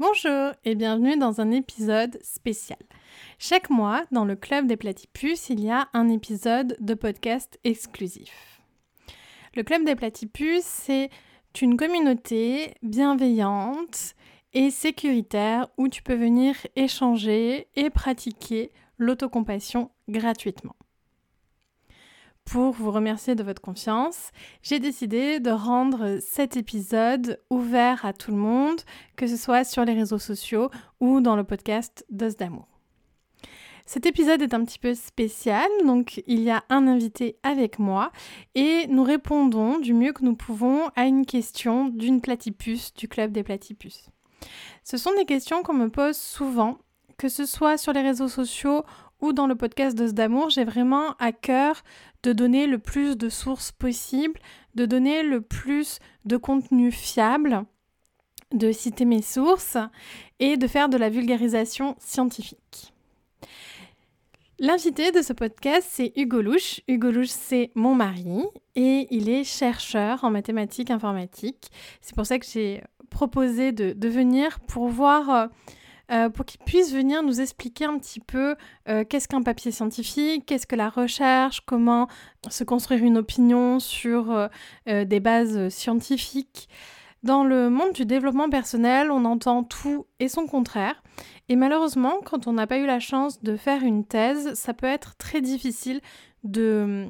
Bonjour et bienvenue dans un épisode spécial. Chaque mois, dans le Club des Platypus, il y a un épisode de podcast exclusif. Le Club des Platypus, c'est une communauté bienveillante et sécuritaire où tu peux venir échanger et pratiquer l'autocompassion gratuitement. Pour vous remercier de votre confiance, j'ai décidé de rendre cet épisode ouvert à tout le monde, que ce soit sur les réseaux sociaux ou dans le podcast Dose d'amour. Cet épisode est un petit peu spécial, donc il y a un invité avec moi et nous répondons du mieux que nous pouvons à une question d'une platypus du club des platypus. Ce sont des questions qu'on me pose souvent, que ce soit sur les réseaux sociaux ou dans le podcast Dose d'amour, j'ai vraiment à cœur de donner le plus de sources possibles, de donner le plus de contenu fiable, de citer mes sources et de faire de la vulgarisation scientifique. L'invité de ce podcast, c'est Hugo Louche. Hugo Louche, c'est mon mari et il est chercheur en mathématiques informatiques. C'est pour ça que j'ai proposé de, venir pour voir euh, pour qu'il puisse venir nous expliquer un petit peu euh, qu'est-ce qu'un papier scientifique, qu'est-ce que la recherche, comment se construire une opinion sur euh, des bases scientifiques. Dans le monde du développement personnel, on entend tout et son contraire. Et malheureusement, quand on n'a pas eu la chance de faire une thèse, ça peut être très difficile de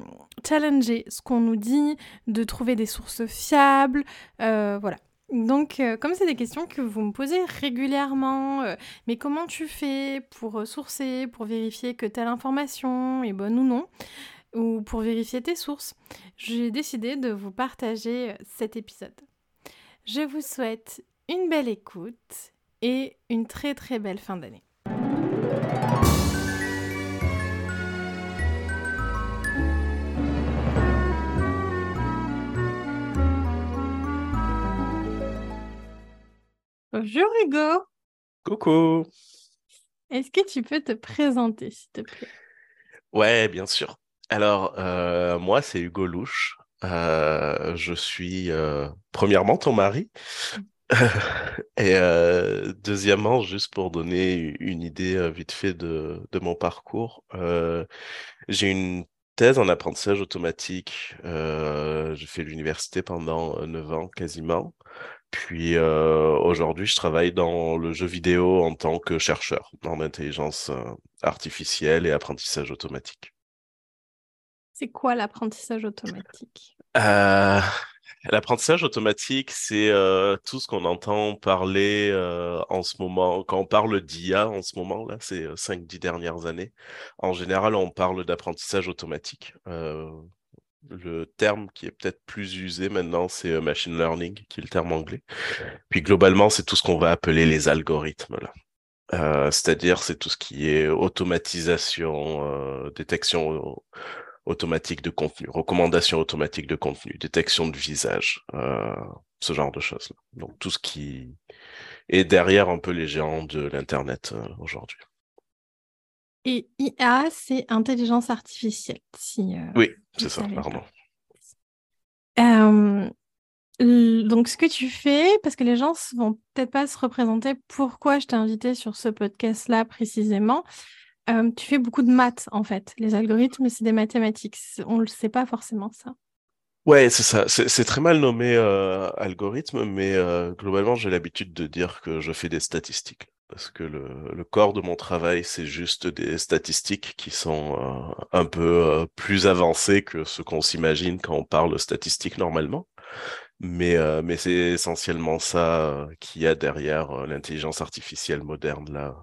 challenger ce qu'on nous dit, de trouver des sources fiables. voilà. Donc, euh, comme c'est des questions que vous me posez régulièrement, euh, mais comment tu fais pour euh, sourcer, pour vérifier que telle information est bonne ou non, ou pour vérifier tes sources, j'ai décidé de vous partager cet épisode. Je vous souhaite une belle écoute et une très très belle fin d'année. Bonjour Hugo. Coucou. Est-ce que tu peux te présenter, s'il te plaît? Ouais, bien sûr. Alors, euh, moi, c'est Hugo Louche. Euh, je suis euh, premièrement ton mari. Et deuxièmement, juste pour donner une idée vite fait de, de mon parcours, j'ai une thèse en apprentissage automatique. j'ai fait l'université pendant 9 ans quasiment. Puis euh, aujourd'hui, je travaille dans le jeu vidéo en tant que chercheur en intelligence euh, artificielle et apprentissage automatique. C'est quoi l'apprentissage automatique? Euh, L'apprentissage automatique, c'est tout ce qu'on entend parler en ce moment. Quand on parle d'IA en ce moment, là, ces 5-10 dernières années, en général, on parle d'apprentissage automatique le terme qui est peut-être plus usé maintenant, c'est euh, machine learning, qui est le terme anglais. Puis globalement, c'est tout ce qu'on va appeler les algorithmes. Là. Euh, c'est-à-dire, c'est tout ce qui est automatisation, euh, détection automatique de contenu, recommandation automatique de contenu, détection de visage, ce genre de choses. Donc tout ce qui est derrière un peu les géants de l'Internet aujourd'hui. Et IA, c'est intelligence artificielle. Si, euh, oui, c'est ça, pardon. Euh, donc, ce que tu fais, parce que les gens ne vont peut-être pas se représenter pourquoi je t'ai invité sur ce podcast-là précisément, euh, tu fais beaucoup de maths en fait. Les algorithmes, c'est des mathématiques. On ne le sait pas forcément ça. Ouais, c'est ça. C'est très mal nommé algorithme, mais globalement, j'ai l'habitude de dire que je fais des statistiques parce que le, corps de mon travail, c'est juste des statistiques qui sont euh, un peu euh, plus avancées que ce qu'on s'imagine quand on parle statistiques normalement. Mais, euh, mais c'est essentiellement ça qu'il y a derrière l'intelligence artificielle moderne là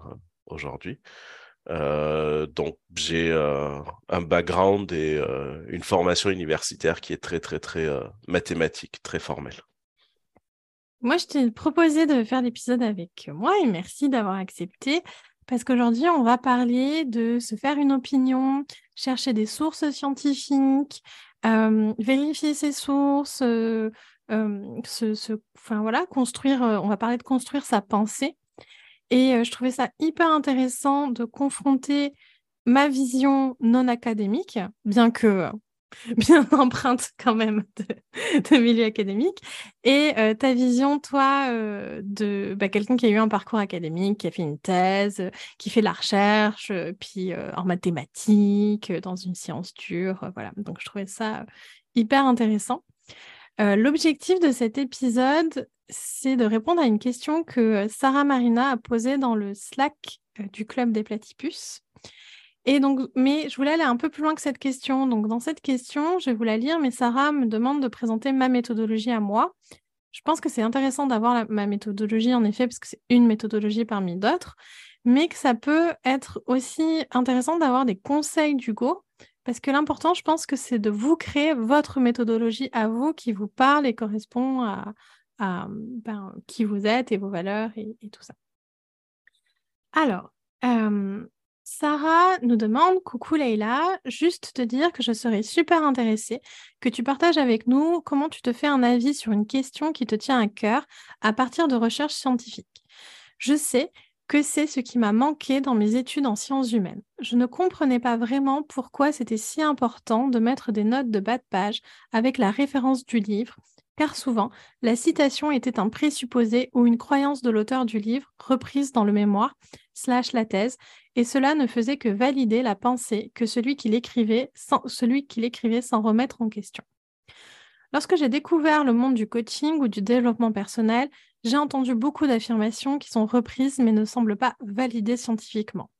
aujourd'hui. donc j'ai un background et une formation universitaire qui est très très très mathématique, très formelle. Moi, je t'ai proposé de faire l'épisode avec moi et merci d'avoir accepté parce qu'aujourd'hui, on va parler de se faire une opinion, chercher des sources scientifiques, euh, vérifier ses sources, euh, euh, enfin, voilà, construire, on va parler de construire sa pensée. Et je trouvais ça hyper intéressant de confronter ma vision non académique, bien que bien empreinte quand même de, milieu académique. Et euh, ta vision, toi, euh, de bah, quelqu'un qui a eu un parcours académique, qui a fait une thèse, qui fait la recherche, puis en mathématiques, dans une science dure. voilà. Donc, je trouvais ça hyper intéressant. L'objectif de cet épisode, c'est de répondre à une question que Sarah Marina a posée dans le Slack du Club des Platypus. Et donc, mais je voulais aller un peu plus loin que cette question. Donc, dans cette question, je vais vous la lire, mais Sarah me demande de présenter ma méthodologie à moi. Je pense que c'est intéressant d'avoir ma méthodologie, en effet, parce que c'est une méthodologie parmi d'autres, mais que ça peut être aussi intéressant d'avoir des conseils d'Hugo, parce que l'important, je pense que c'est de vous créer votre méthodologie à vous qui vous parle et correspond à, ben, qui vous êtes et vos valeurs et, tout ça. Alors, euh, Sarah nous demande Coucou Leïla, juste te dire que je serais super intéressée que tu partages avec nous comment tu te fais un avis sur une question qui te tient à cœur à partir de recherches scientifiques. Je sais que c'est ce qui m'a manqué dans mes études en sciences humaines. Je ne comprenais pas vraiment pourquoi c'était si important de mettre des notes de bas de page avec la référence du livre, car souvent, la citation était un présupposé ou une croyance de l'auteur du livre reprise dans le mémoire, slash la thèse, et cela ne faisait que valider la pensée que celui qui l'écrivait sans, remettre en question. Lorsque j'ai découvert le monde du coaching ou du développement personnel, j'ai entendu beaucoup d'affirmations qui sont reprises mais ne semblent pas validées scientifiquement.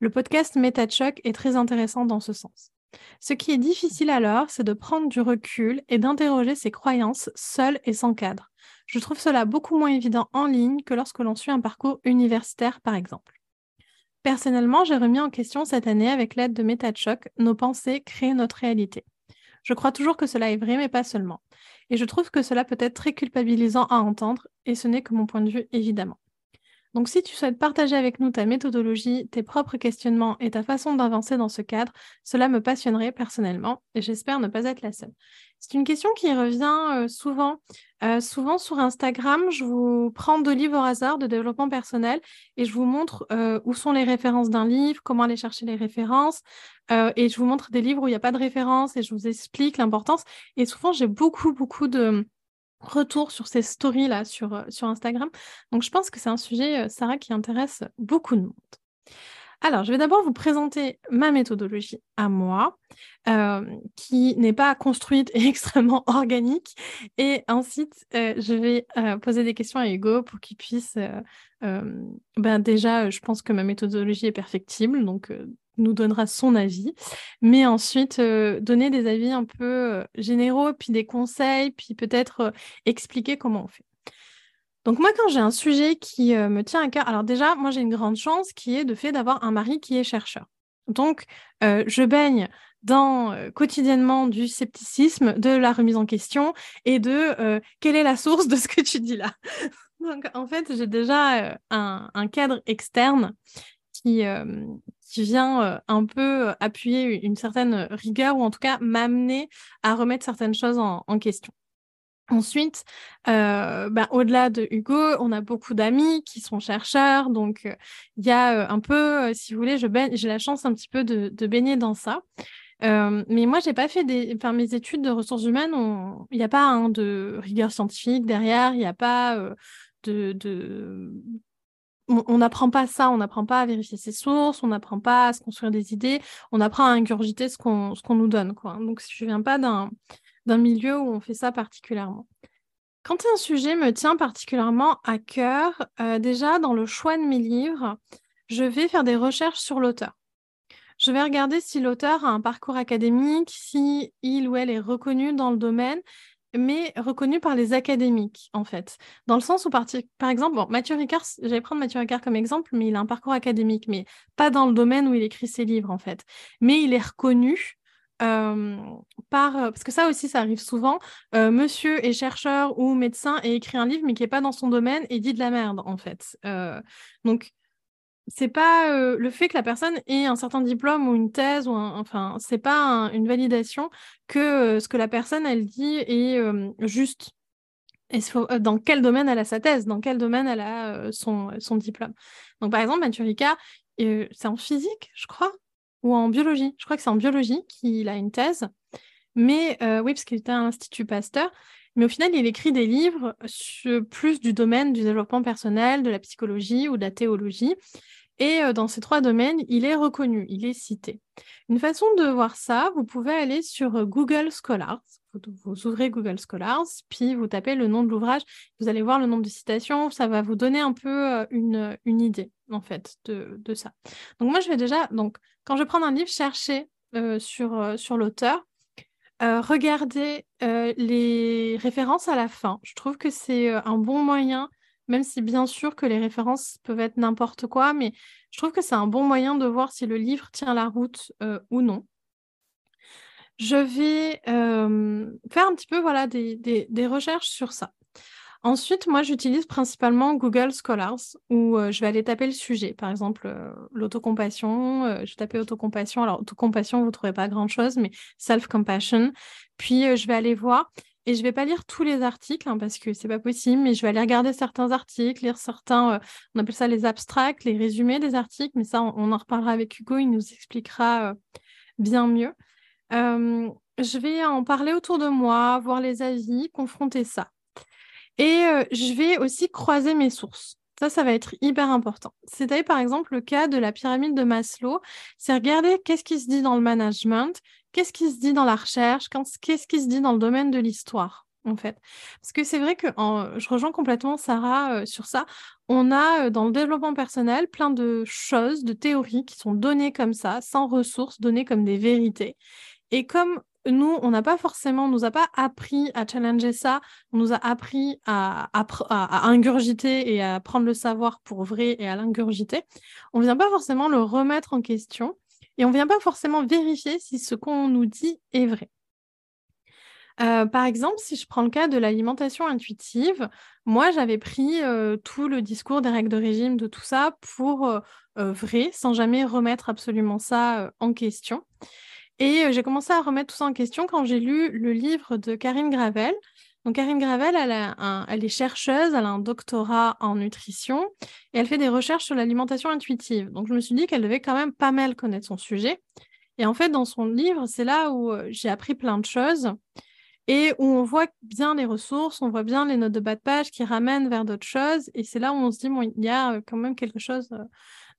Le podcast MetaChoc est très intéressant dans ce sens. Ce qui est difficile alors, c'est de prendre du recul et d'interroger ses croyances seules et sans cadre. Je trouve cela beaucoup moins évident en ligne que lorsque l'on suit un parcours universitaire, par exemple. Personnellement, j'ai remis en question cette année, avec l'aide de MetaChoc, nos pensées créent notre réalité. Je crois toujours que cela est vrai, mais pas seulement. Et je trouve que cela peut être très culpabilisant à entendre, et ce n'est que mon point de vue, évidemment. Donc si tu souhaites partager avec nous ta méthodologie, tes propres questionnements et ta façon d'avancer dans ce cadre, cela me passionnerait personnellement et j'espère ne pas être la seule. C'est une question qui revient euh, souvent. Euh, souvent sur Instagram, je vous prends deux livres au hasard de développement personnel et je vous montre euh, où sont les références d'un livre, comment aller chercher les références et je vous montre des livres où il n'y a pas de références et je vous explique l'importance. Et souvent, j'ai beaucoup, beaucoup de retour sur ces stories-là sur, euh, sur Instagram. Donc je pense que c'est un sujet, euh, Sarah, qui intéresse beaucoup de monde. Alors, je vais d'abord vous présenter ma méthodologie à moi, euh, qui n'est pas construite et extrêmement organique. Et ensuite, je vais poser des questions à Hugo pour qu'il puisse... ben déjà, je pense que ma méthodologie est perfectible, donc nous donnera son avis, mais ensuite euh, donner des avis un peu euh, généraux, puis des conseils, puis peut-être euh, expliquer comment on fait. Donc moi, quand j'ai un sujet qui me tient à cœur, alors déjà, moi j'ai une grande chance qui est de fait d'avoir un mari qui est chercheur. Donc, je baigne dans quotidiennement du scepticisme, de la remise en question et de quelle est la source de ce que tu dis là? Donc, en fait, j'ai déjà un, un, cadre externe qui, qui vient euh, un peu euh, appuyer une certaine rigueur ou en tout cas m'amener à remettre certaines choses en, question. Ensuite, euh, ben, au-delà de Hugo, on a beaucoup d'amis qui sont chercheurs, donc il y a un peu, si vous voulez, j'ai la chance un petit peu de, baigner dans ça. mais moi, j'ai pas fait des, mes études de ressources humaines, il n'y a pas hein, de rigueur scientifique derrière, il n'y a pas de, on n'apprend pas ça, on n'apprend pas à vérifier ses sources, on n'apprend pas à se construire des idées, on apprend à ingurgiter ce qu'on nous donne. Quoi. Donc, je ne viens pas d'un milieu où on fait ça particulièrement. Quand un sujet me tient particulièrement à cœur, euh, déjà dans le choix de mes livres, je vais faire des recherches sur l'auteur. Je vais regarder si l'auteur a un parcours académique, si il ou elle est reconnu dans le domaine mais reconnu par les académiques, en fait. Dans le sens où, par, exemple, Mathieu Ricard, j'allais prendre Mathieu Ricard comme exemple, mais il a un parcours académique, mais pas dans le domaine où il écrit ses livres, en fait. Mais il est reconnu euh, par... Euh, parce que ça aussi, ça arrive souvent. Euh, monsieur est chercheur ou médecin et écrit un livre, mais qui n'est pas dans son domaine et dit de la merde, en fait. donc, c'est pas euh, le fait que la personne ait un certain diplôme ou une thèse ou enfin c'est pas une validation que euh, ce que la personne elle dit est euh, juste et dans quel domaine elle a sa thèse dans quel domaine elle a son, son diplôme donc par exemple Mathieu Ricard c'est en physique je crois ou en biologie je crois que c'est en biologie qu'il a une thèse Mais oui, parce qu'il était à l'Institut Pasteur. Mais au final, il écrit des livres sur, plus du domaine du développement personnel, de la psychologie ou de la théologie. Et dans ces trois domaines, il est reconnu, il est cité. Une façon de voir ça, vous pouvez aller sur Google Scholars. Vous, ouvrez Google Scholars, puis vous tapez le nom de l'ouvrage. Vous allez voir le nombre de citations. Ça va vous donner un peu une, une idée, en fait, de, ça. Donc moi, je vais déjà, donc, quand je prendre un livre, chercher sur, sur l'auteur. Regarder les références à la fin. Je trouve que c'est un bon moyen même si bien sûr que les références peuvent être n'importe quoi, mais je trouve que c'est un bon moyen de voir si le livre tient la route euh, ou non. Je vais euh, faire un petit peu voilà, des, recherches sur ça. Ensuite, moi, j'utilise principalement Google Scholars où euh, je vais aller taper le sujet. Par exemple, l'autocompassion. je vais taper autocompassion. Alors, autocompassion, vous ne trouverez pas grand-chose, mais self-compassion. Puis, je vais aller voir. Et je vais pas lire tous les articles hein, parce que c'est pas possible, mais je vais aller regarder certains articles, lire certains, euh, on appelle ça les abstracts, les résumés des articles, mais ça, on, en reparlera avec Hugo, il nous expliquera euh, bien mieux. Euh, je vais en parler autour de moi, voir les avis, confronter ça. Et je vais aussi croiser mes sources. Ça, ça va être hyper important. C'est-à-dire, par exemple, le cas de la pyramide de Maslow, c'est regarder qu'est-ce qui se dit dans le management, qu'est-ce qui se dit dans la recherche, qu'est-ce qui se dit dans le domaine de l'histoire, en fait. Parce que c'est vrai que je rejoins complètement Sarah euh, sur ça. On a euh, dans le développement personnel plein de choses, de théories qui sont données comme ça, sans ressources, données comme des vérités. Et comme nous, on n'a pas forcément, on nous a pas appris à challenger ça, on nous a appris à, ingurgiter et à prendre le savoir pour vrai et à l'ingurgiter. On ne vient pas forcément le remettre en question et on ne vient pas forcément vérifier si ce qu'on nous dit est vrai. Euh, par exemple, si je prends le cas de l'alimentation intuitive, moi j'avais pris euh, tout le discours des règles de régime, de tout ça pour euh, vrai, sans jamais remettre absolument ça en question. Et j'ai commencé à remettre tout ça en question quand j'ai lu le livre de Karine Gravel, donc, Karine Gravel, elle, est chercheuse, elle a un doctorat en nutrition et elle fait des recherches sur l'alimentation intuitive. Donc, je me suis dit qu'elle devait quand même pas mal connaître son sujet. Et en fait, dans son livre, c'est là où euh, j'ai appris plein de choses et où on voit bien les ressources, on voit bien les notes de bas de page qui ramènent vers d'autres choses. Et c'est là où on se dit, bon, il y a euh, quand même quelque chose euh,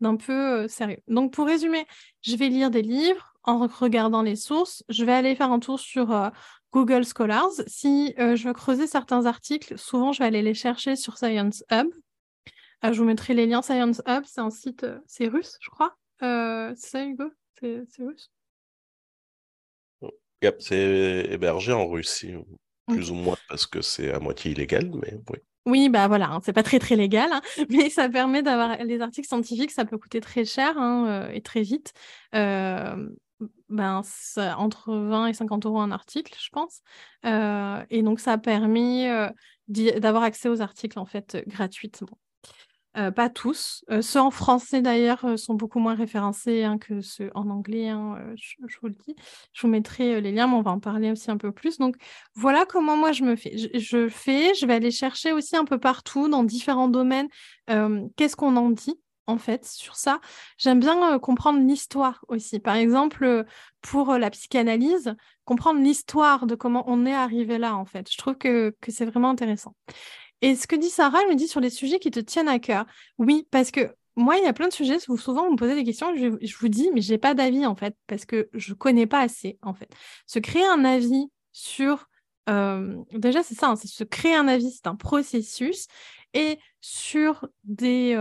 d'un peu sérieux. Donc, pour résumer, je vais lire des livres en regardant les sources. Je vais aller faire un tour sur Google Scholars. Si euh, je veux creuser certains articles, souvent je vais aller les chercher sur Science Hub. Euh, je vous mettrai les liens Science Hub, c'est un site, euh, c'est russe, je crois. c'est ça, Hugo? C'est russe? Yep, C'est hébergé en Russie, plus ou moins parce que c'est à moitié illégal, mais oui. Oui, bah voilà, hein, c'est pas très très légal, hein, mais ça permet d'avoir les articles scientifiques, ça peut coûter très cher hein, et très vite ben, entre 20 et 50 euros un article, je pense. Euh, et donc, ça a permis euh, d'avoir accès aux articles, en fait, gratuitement. Euh, pas tous. ceux en français, d'ailleurs, sont beaucoup moins référencés hein, que ceux en anglais, hein, je, vous le dis. Je vous mettrai les liens, mais on va en parler aussi un peu plus. Donc, voilà comment moi, je me fais. je fais, je vais aller chercher aussi un peu partout, dans différents domaines, qu'est-ce qu'on en dit? En fait, sur ça. J'aime bien comprendre l'histoire aussi. Par exemple, pour la psychanalyse, comprendre l'histoire de comment on est arrivé là, en fait. Je trouve que, c'est vraiment intéressant. Et ce que dit Sarah, elle me dit sur les sujets qui te tiennent à cœur. Oui, parce que moi, il y a plein de sujets, où souvent vous me posez des questions, je, vous dis, mais je n'ai pas d'avis, en fait, parce que je ne connais pas assez, en fait. Se créer un avis sur... déjà, c'est ça, hein, se créer un avis, c'est un processus. Et sur des,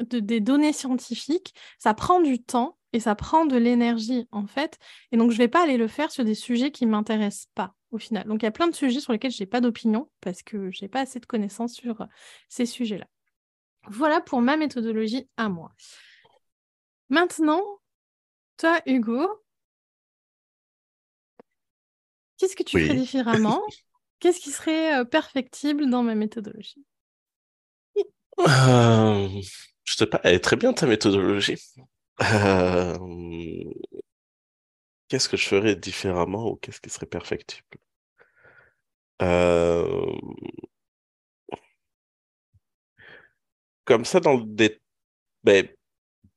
des données scientifiques, ça prend du temps et ça prend de l'énergie en fait. Et donc je ne vais pas aller le faire sur des sujets qui ne m'intéressent pas au final. Donc il y a plein de sujets sur lesquels je n'ai pas d'opinion parce que je n'ai pas assez de connaissances sur euh, ces sujets-là. Voilà pour ma méthodologie à moi. Maintenant, toi Hugo, qu'est-ce que tu ferais différemment? Qu'est-ce qui serait euh, perfectible dans ma méthodologie? Euh, pas, est très bien ta méthodologie. Euh, qu'est-ce que je ferais différemment ou qu'est-ce qui serait perfectible? Euh, Comme ça, dans le dé... ben,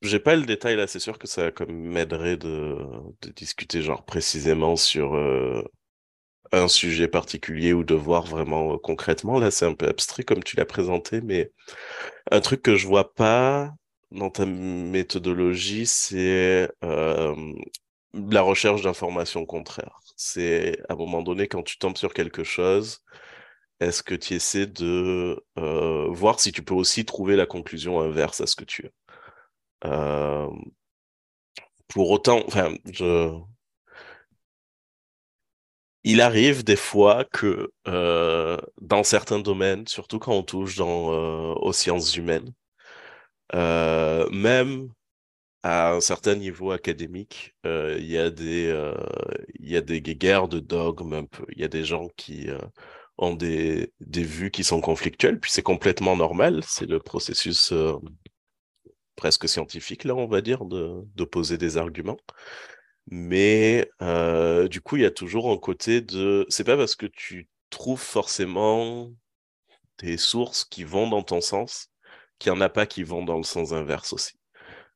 j'ai pas le détail là, c'est sûr que ça m'aiderait de, de, discuter genre précisément sur euh, un sujet particulier ou de voir vraiment euh, concrètement. Là, c'est un peu abstrait comme tu l'as présenté, mais un truc que je vois pas dans ta méthodologie, c'est euh, la recherche d'informations contraires. C'est à un moment donné, quand tu tombes sur quelque chose, est-ce que tu essaies de euh, voir si tu peux aussi trouver la conclusion inverse à ce que tu as Pour autant, enfin, je... il arrive des fois que euh, dans certains domaines, surtout quand on touche dans, aux sciences humaines, même à un certain niveau académique, il y a des guerres de dogmes un peu. Il y a des gens qui ont des, vues qui sont conflictuelles, puis c'est complètement normal, c'est le processus euh, presque scientifique, là, on va dire, d'opposer des arguments. Mais euh, du coup, il y a toujours un côté de... C'est pas parce que tu trouves forcément des sources qui vont dans ton sens qu'il n'y en a pas qui vont dans le sens inverse aussi.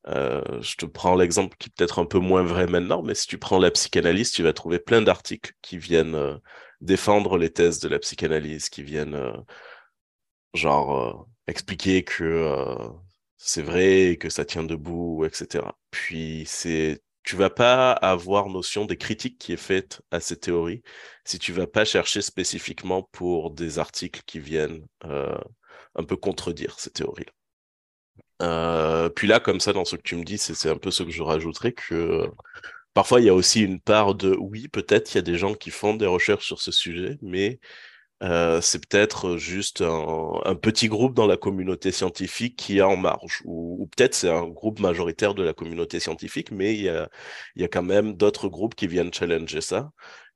Euh, je te prends l'exemple qui est peut-être un peu moins vrai maintenant, mais si tu prends la psychanalyse, tu vas trouver plein d'articles qui viennent défendre les thèses de la psychanalyse, qui viennent euh, genre euh, expliquer que euh, c'est vrai, que ça tient debout, etc. Puis c'est tu vas pas avoir notion des critiques qui est faite à ces théories si tu vas pas chercher spécifiquement pour des articles qui viennent un peu contredire ces théories-là. puis là, comme ça, dans ce que tu me dis, c'est un peu ce que je rajouterais que Parfois, il y a aussi une part de oui, peut-être il y a des gens qui font des recherches sur ce sujet, mais euh, c'est peut-être juste un, petit groupe dans la communauté scientifique qui est en marge, ou, peut-être c'est un groupe majoritaire de la communauté scientifique, mais il y a, il y a quand même d'autres groupes qui viennent challenger ça.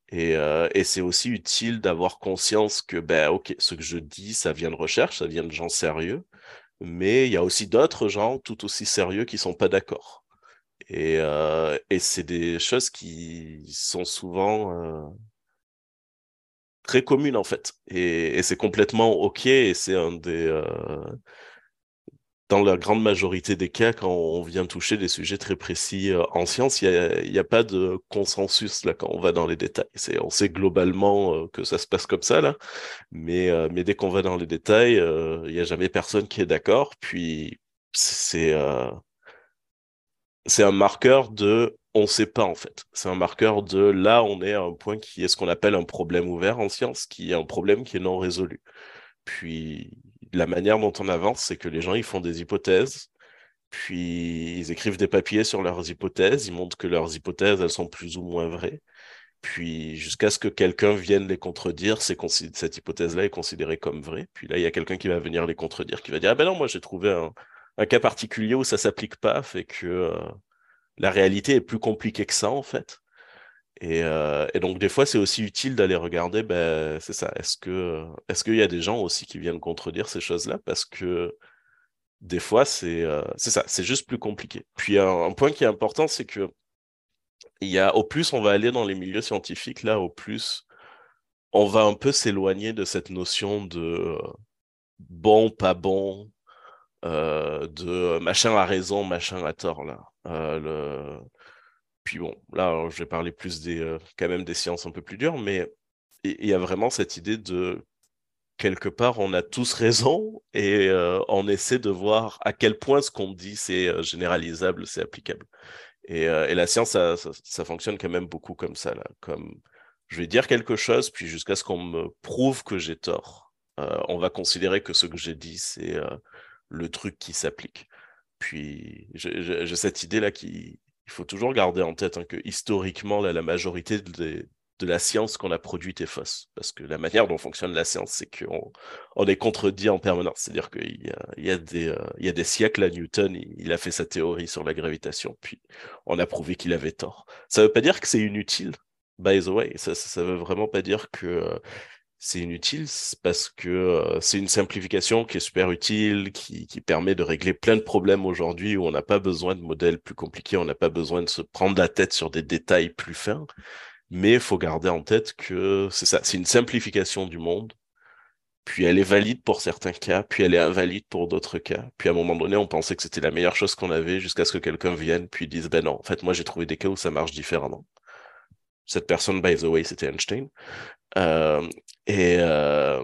Et, euh, et c'est aussi utile d'avoir conscience que, ben, ok, ce que je dis, ça vient de recherche, ça vient de gens sérieux, mais il y a aussi d'autres gens tout aussi sérieux qui sont pas d'accord. Et, euh, et c'est des choses qui sont souvent euh, très communes en fait. Et, c'est complètement OK. Et c'est un des. Euh, dans la grande majorité des cas, quand on vient toucher des sujets très précis euh, en science, il n'y a, pas de consensus là quand on va dans les détails. C'est, on sait globalement euh, que ça se passe comme ça là, mais, mais dès qu'on va dans les détails, il n'y a jamais personne qui est d'accord. Puis c'est c'est un marqueur de on ne sait pas en fait. C'est un marqueur de là, on est à un point qui est ce qu'on appelle un problème ouvert en science, qui est un problème qui est non résolu. Puis la manière dont on avance, c'est que les gens ils font des hypothèses, puis ils écrivent des papiers sur leurs hypothèses, ils montrent que leurs hypothèses elles sont plus ou moins vraies. Puis jusqu'à ce que quelqu'un vienne les contredire, cette hypothèse-là est considérée comme vraie. Puis là, il y a quelqu'un qui va venir les contredire, qui va dire ah ben non, moi j'ai trouvé un, cas particulier où ça s'applique pas fait que euh, la réalité est plus compliquée que ça en fait. Et, euh, et donc des fois c'est aussi utile d'aller regarder, ben c'est ça. Est-ce que est-ce qu'il y a des gens aussi qui viennent contredire ces choses-là? Parce que des fois c'est euh, ça, c'est juste plus compliqué. Puis un, point qui est important, c'est que il au plus on va aller dans les milieux scientifiques là, au plus on va un peu s'éloigner de cette notion de bon, pas bon, euh, de machin a raison, machin a tort là. Euh. Puis bon, là, je vais parler plus des, euh, quand même des sciences un peu plus dures, mais il y a vraiment cette idée de quelque part, on a tous raison et on essaie de voir à quel point ce qu'on dit c'est généralisable, c'est applicable. Et, et, la science, ça, ça, fonctionne quand même beaucoup comme ça, là. Comme je vais dire quelque chose, puis jusqu'à ce qu'on me prouve que j'ai tort, on va considérer que ce que j'ai dit, c'est le truc qui s'applique. Puis j'ai cette idée-là qu'il faut toujours garder en tête hein, que historiquement, la majorité de, la science qu'on a produite est fausse. Parce que la manière dont fonctionne la science, c'est qu'on on est contredit en permanence. C'est-à-dire qu'il y a, des, euh, y a des siècles, à Newton, il, a fait sa théorie sur la gravitation, puis on a prouvé qu'il avait tort. Ça ne veut pas dire que c'est inutile, by the way. Ça ne veut vraiment pas dire que... Euh, c'est inutile parce que euh, c'est une simplification qui est super utile, qui, permet de régler plein de problèmes aujourd'hui où on n'a pas besoin de modèles plus compliqués, on n'a pas besoin de se prendre la tête sur des détails plus fins. Mais il faut garder en tête que c'est ça, c'est une simplification du monde. puis elle est valide pour certains cas, puis elle est invalide pour d'autres cas. Puis à un moment donné, on pensait que c'était la meilleure chose qu'on avait jusqu'à ce que quelqu'un vienne puis dise ben non, en fait moi j'ai trouvé des cas où ça marche différemment. Cette personne, by the way, c'était Einstein. Euh, et, euh,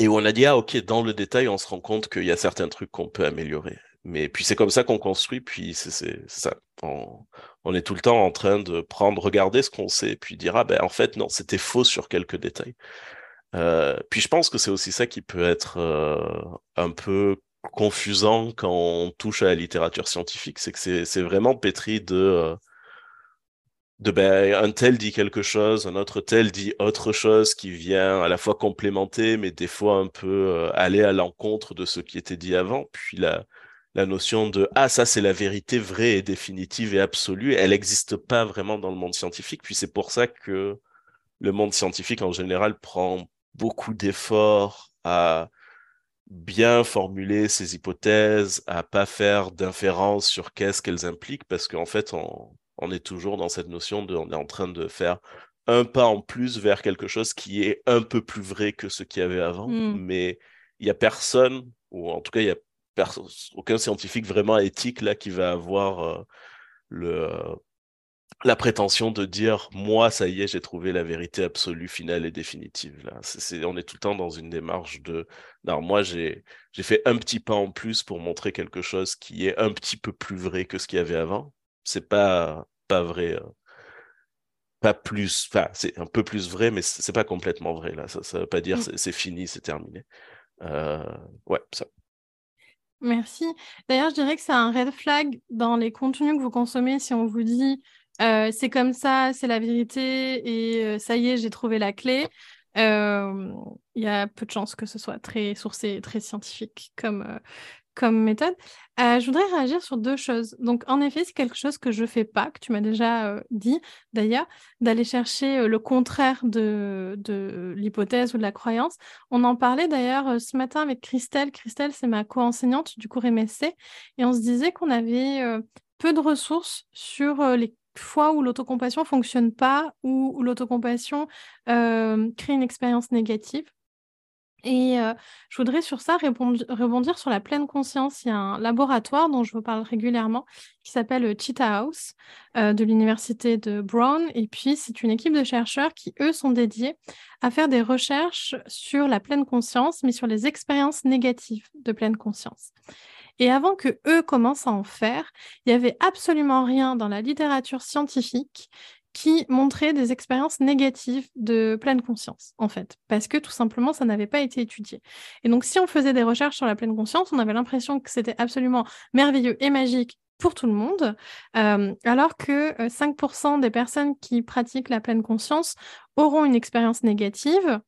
on a dit ah ok dans le détail on se rend compte qu'il y a certains trucs qu'on peut améliorer. Mais puis c'est comme ça qu'on construit, puis c'est ça. On, est tout le temps en train de prendre, regarder ce qu'on sait, puis dire ah ben en fait non, c'était faux sur quelques détails. Euh, puis je pense que c'est aussi ça qui peut être euh, un peu confusant quand on touche à la littérature scientifique, c'est que c'est vraiment pétri de, ben, un tel dit quelque chose, un autre tel dit autre chose qui vient à la fois complémenter, mais des fois un peu aller à l'encontre de ce qui était dit avant. Puis la, la notion de ah ça c'est la vérité vraie et définitive et absolue, elle n'existe pas vraiment dans le monde scientifique. Puis c'est pour ça que le monde scientifique en général prend beaucoup d'efforts à bien formuler ses hypothèses, à pas faire d'inférences sur qu'est-ce qu'elles impliquent, parce qu'en fait, on, on, est toujours dans cette notion de, on est en train de faire un pas en plus vers quelque chose qui est un peu plus vrai que ce qu'il y avait avant, mmh. mais il y a personne, ou en tout cas, il y a aucun scientifique vraiment éthique là qui va avoir euh, le, la prétention de dire moi ça y est j'ai trouvé la vérité absolue finale et définitive là. On est tout le temps dans une démarche de non moi j'ai j'ai fait un petit pas en plus pour montrer quelque chose qui est un petit peu plus vrai que ce qu'il y avait avant c'est pas pas vrai euh, pas plus enfin c'est un peu plus vrai mais c'est pas complètement vrai là ça ça veut pas dire mmh. c'est, fini c'est terminé euh, ouais ça Merci. D'ailleurs, je dirais que c'est un red flag dans les contenus que vous consommez si on vous dit euh, c'est comme ça, c'est la vérité et euh, ça y est, j'ai trouvé la clé. Euh, il y a peu de chances que ce soit très sourcé, très scientifique comme, comme méthode. je voudrais réagir sur deux choses. Donc, en effet, c'est quelque chose que je ne fais pas, que tu m'as déjà dit d'ailleurs, d'aller chercher le contraire de, l'hypothèse ou de la croyance. On en parlait d'ailleurs ce matin avec Christelle. Christelle, c'est ma co-enseignante du cours MSC. Et on se disait qu'on avait peu de ressources sur les fois où l'autocompassion fonctionne pas, ou où l'autocompassion euh, crée une expérience négative. Et je voudrais sur ça rebondir sur la pleine conscience. Il y a un laboratoire dont je vous parle régulièrement qui s'appelle Cheetah House de l'université de Brown. Et puis, c'est une équipe de chercheurs qui, eux, sont dédiés à faire des recherches sur la pleine conscience, mais sur les expériences négatives de pleine conscience. Et avant que eux commencent à en faire, il n'y avait absolument rien dans la littérature scientifique qui montrait des expériences négatives de pleine conscience, en fait, parce que tout simplement, ça n'avait pas été étudié. Et donc, si on faisait des recherches sur la pleine conscience, on avait l'impression que c'était absolument merveilleux et magique pour tout le monde, euh, alors que 5% euh, des personnes qui pratiquent la pleine conscience auront une expérience négative,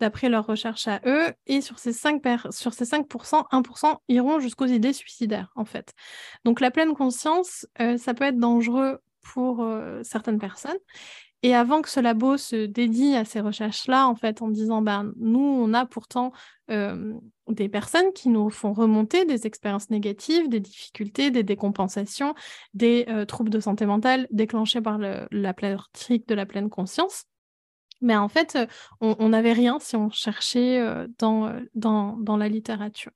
d'après leurs recherches à eux. Et sur ces 5%, sur ces 5% 1% iront jusqu'aux idées suicidaires, en fait. Donc la pleine conscience, euh, ça peut être dangereux pour euh, certaines personnes. Et avant que ce labo se dédie à ces recherches-là, en fait, en disant, ben, nous, on a pourtant euh, des personnes qui nous font remonter des expériences négatives, des difficultés, des décompensations, des troubles de santé mentale déclenchés par la de la pleine conscience. Mais en fait, euh, on n'avait rien si on cherchait euh, dans, euh, dans, dans, la littérature.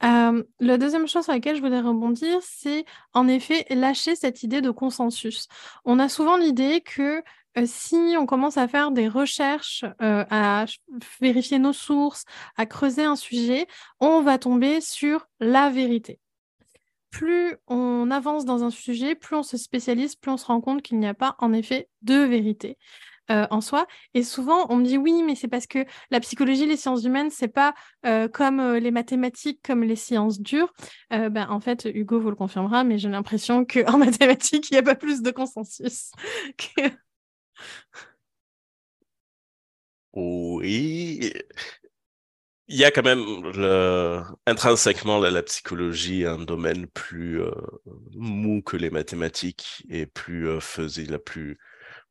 La deuxième chose sur laquelle je voudrais rebondir, c'est en effet lâcher cette idée de consensus. On a souvent l'idée que si on commence à faire des recherches, à vérifier nos sources, à creuser un sujet, on va tomber sur la vérité. Plus on avance dans un sujet, plus on se spécialise, plus on se rend compte qu'il n'y a pas en effet de vérité. Euh, en soi. Et souvent, on me dit oui, mais c'est parce que la psychologie, les sciences humaines, c'est pas euh, comme euh, les mathématiques, comme les sciences dures. ben, en fait, Hugo vous le confirmera, mais j'ai l'impression qu'en mathématiques, il n'y a pas plus de consensus. Oui, il y a quand même intrinsèquement la, psychologie un domaine plus mou que les mathématiques et plus euh, la plus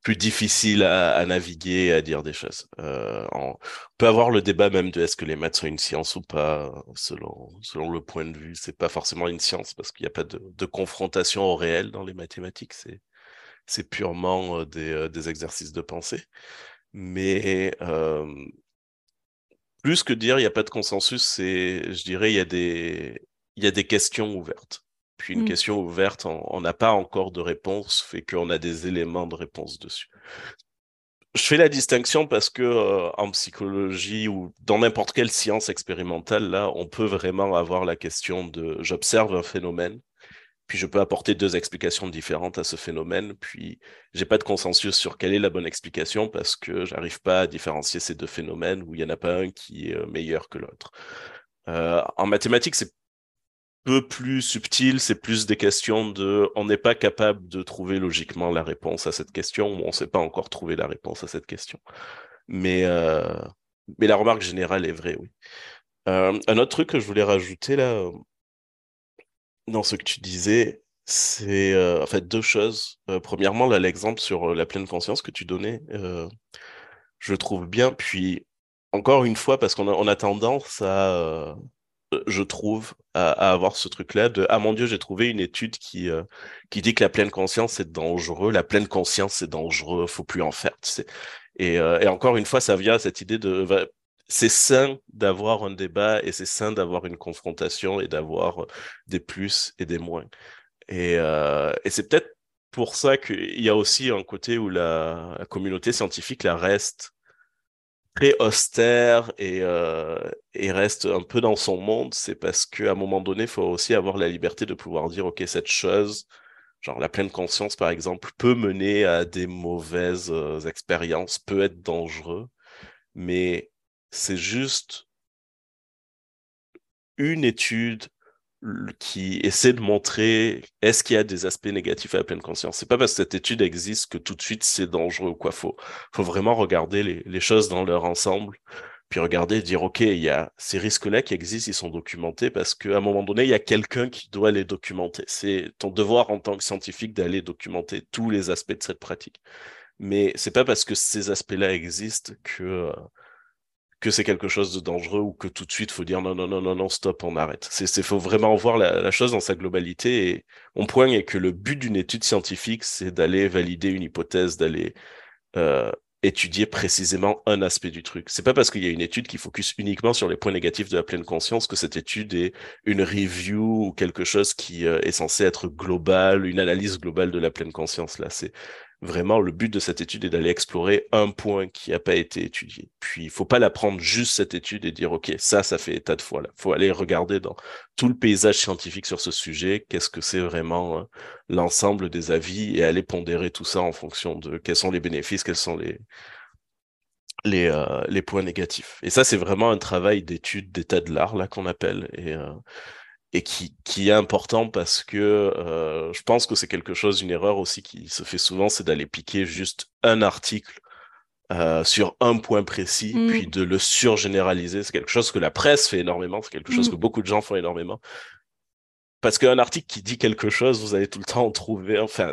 plus difficile à, naviguer à dire des choses. Euh, on peut avoir le débat même de est-ce que les maths sont une science ou pas, selon, selon le point de vue. C'est pas forcément une science parce qu'il n'y a pas de, de, confrontation au réel dans les mathématiques. C'est, c'est purement euh, des, euh, des, exercices de pensée. Mais euh, plus que dire il n'y a pas de consensus, c'est, je dirais, il y a des, il y a des questions ouvertes. Puis une Mm. question ouverte, on on n'a pas encore de réponse, fait qu'on a des éléments de réponse dessus. Je fais la distinction parce que euh, en psychologie ou dans n'importe quelle science expérimentale, là, on peut vraiment avoir la question de j'observe un phénomène, puis je peux apporter deux explications différentes à ce phénomène, puis j'ai pas de consensus sur quelle est la bonne explication parce que j'arrive pas à différencier ces deux phénomènes où il y en a pas un qui est euh, meilleur que l'autre. Euh, en mathématiques, c'est peu plus subtil, c'est plus des questions de on n'est pas capable de trouver logiquement la réponse à cette question ou on ne sait pas encore trouver la réponse à cette question. Mais, euh, mais la remarque générale est vraie, oui. Euh, un autre truc que je voulais rajouter là, dans ce que tu disais, c'est euh, en fait deux choses. Premièrement, là, l'exemple sur la pleine conscience que tu donnais, je trouve bien. Puis, encore une fois, parce qu'on a, tendance à, je trouve, à, avoir ce truc-là de Ah mon Dieu, j'ai trouvé une étude qui, euh, qui dit que la pleine conscience c'est dangereux, la pleine conscience c'est dangereux, faut plus en faire, euh, et encore une fois, ça vient à cette idée de c'est sain d'avoir un débat et c'est sain d'avoir une confrontation et d'avoir des plus et des moins. Et, euh, et c'est peut-être pour ça qu'il y a aussi un côté où la, la communauté scientifique la reste très austère et, euh, et reste un peu dans son monde, c'est parce qu'à un moment donné, il faut aussi avoir la liberté de pouvoir dire, OK, cette chose, genre la pleine conscience, par exemple, peut mener à des mauvaises euh, expériences, peut être dangereux, mais c'est juste une étude qui essaie de montrer est-ce qu'il y a des aspects négatifs à la pleine conscience. C'est pas parce que cette étude existe que tout de suite c'est dangereux ou quoi. Faut, faut vraiment regarder les, choses dans leur ensemble, puis regarder et dire ok, il y a ces risques-là qui existent, ils sont documentés parce qu'à un moment donné, il y a quelqu'un qui doit les documenter. C'est ton devoir en tant que scientifique d'aller documenter tous les aspects de cette pratique. Mais c'est pas parce que ces aspects-là existent que euh, que c'est quelque chose de dangereux ou que tout de suite faut dire non, non, non, non, non, stop, on arrête. C'est, faut vraiment voir la, chose dans sa globalité et mon point est que le but d'une étude scientifique, c'est d'aller valider une hypothèse, d'aller euh, étudier précisément un aspect du truc. C'est pas parce qu'il y a une étude qui focus uniquement sur les points négatifs de la pleine conscience que cette étude est une review ou quelque chose qui euh, est censé être global, une analyse globale de la pleine conscience. Là, c'est vraiment le but de cette étude est d'aller explorer un point qui n'a pas été étudié. Puis il faut pas la prendre juste cette étude et dire ok ça ça fait état de foi là. Faut aller regarder dans tout le paysage scientifique sur ce sujet, qu'est-ce que c'est vraiment euh, l'ensemble des avis et aller pondérer tout ça en fonction de quels sont les bénéfices, quels sont les les, euh, les points négatifs. Et ça, c'est vraiment un travail d'étude d'état de l'art, là, qu'on appelle, et, euh, et qui, qui est important parce que euh, je pense que c'est quelque chose, une erreur aussi qui se fait souvent, c'est d'aller piquer juste un article euh, sur un point précis, Mm. puis de le surgénéraliser. C'est quelque chose que la presse fait énormément, c'est quelque chose Mm. que beaucoup de gens font énormément. Parce qu'un article qui dit quelque chose, vous allez tout le temps en trouver. Enfin,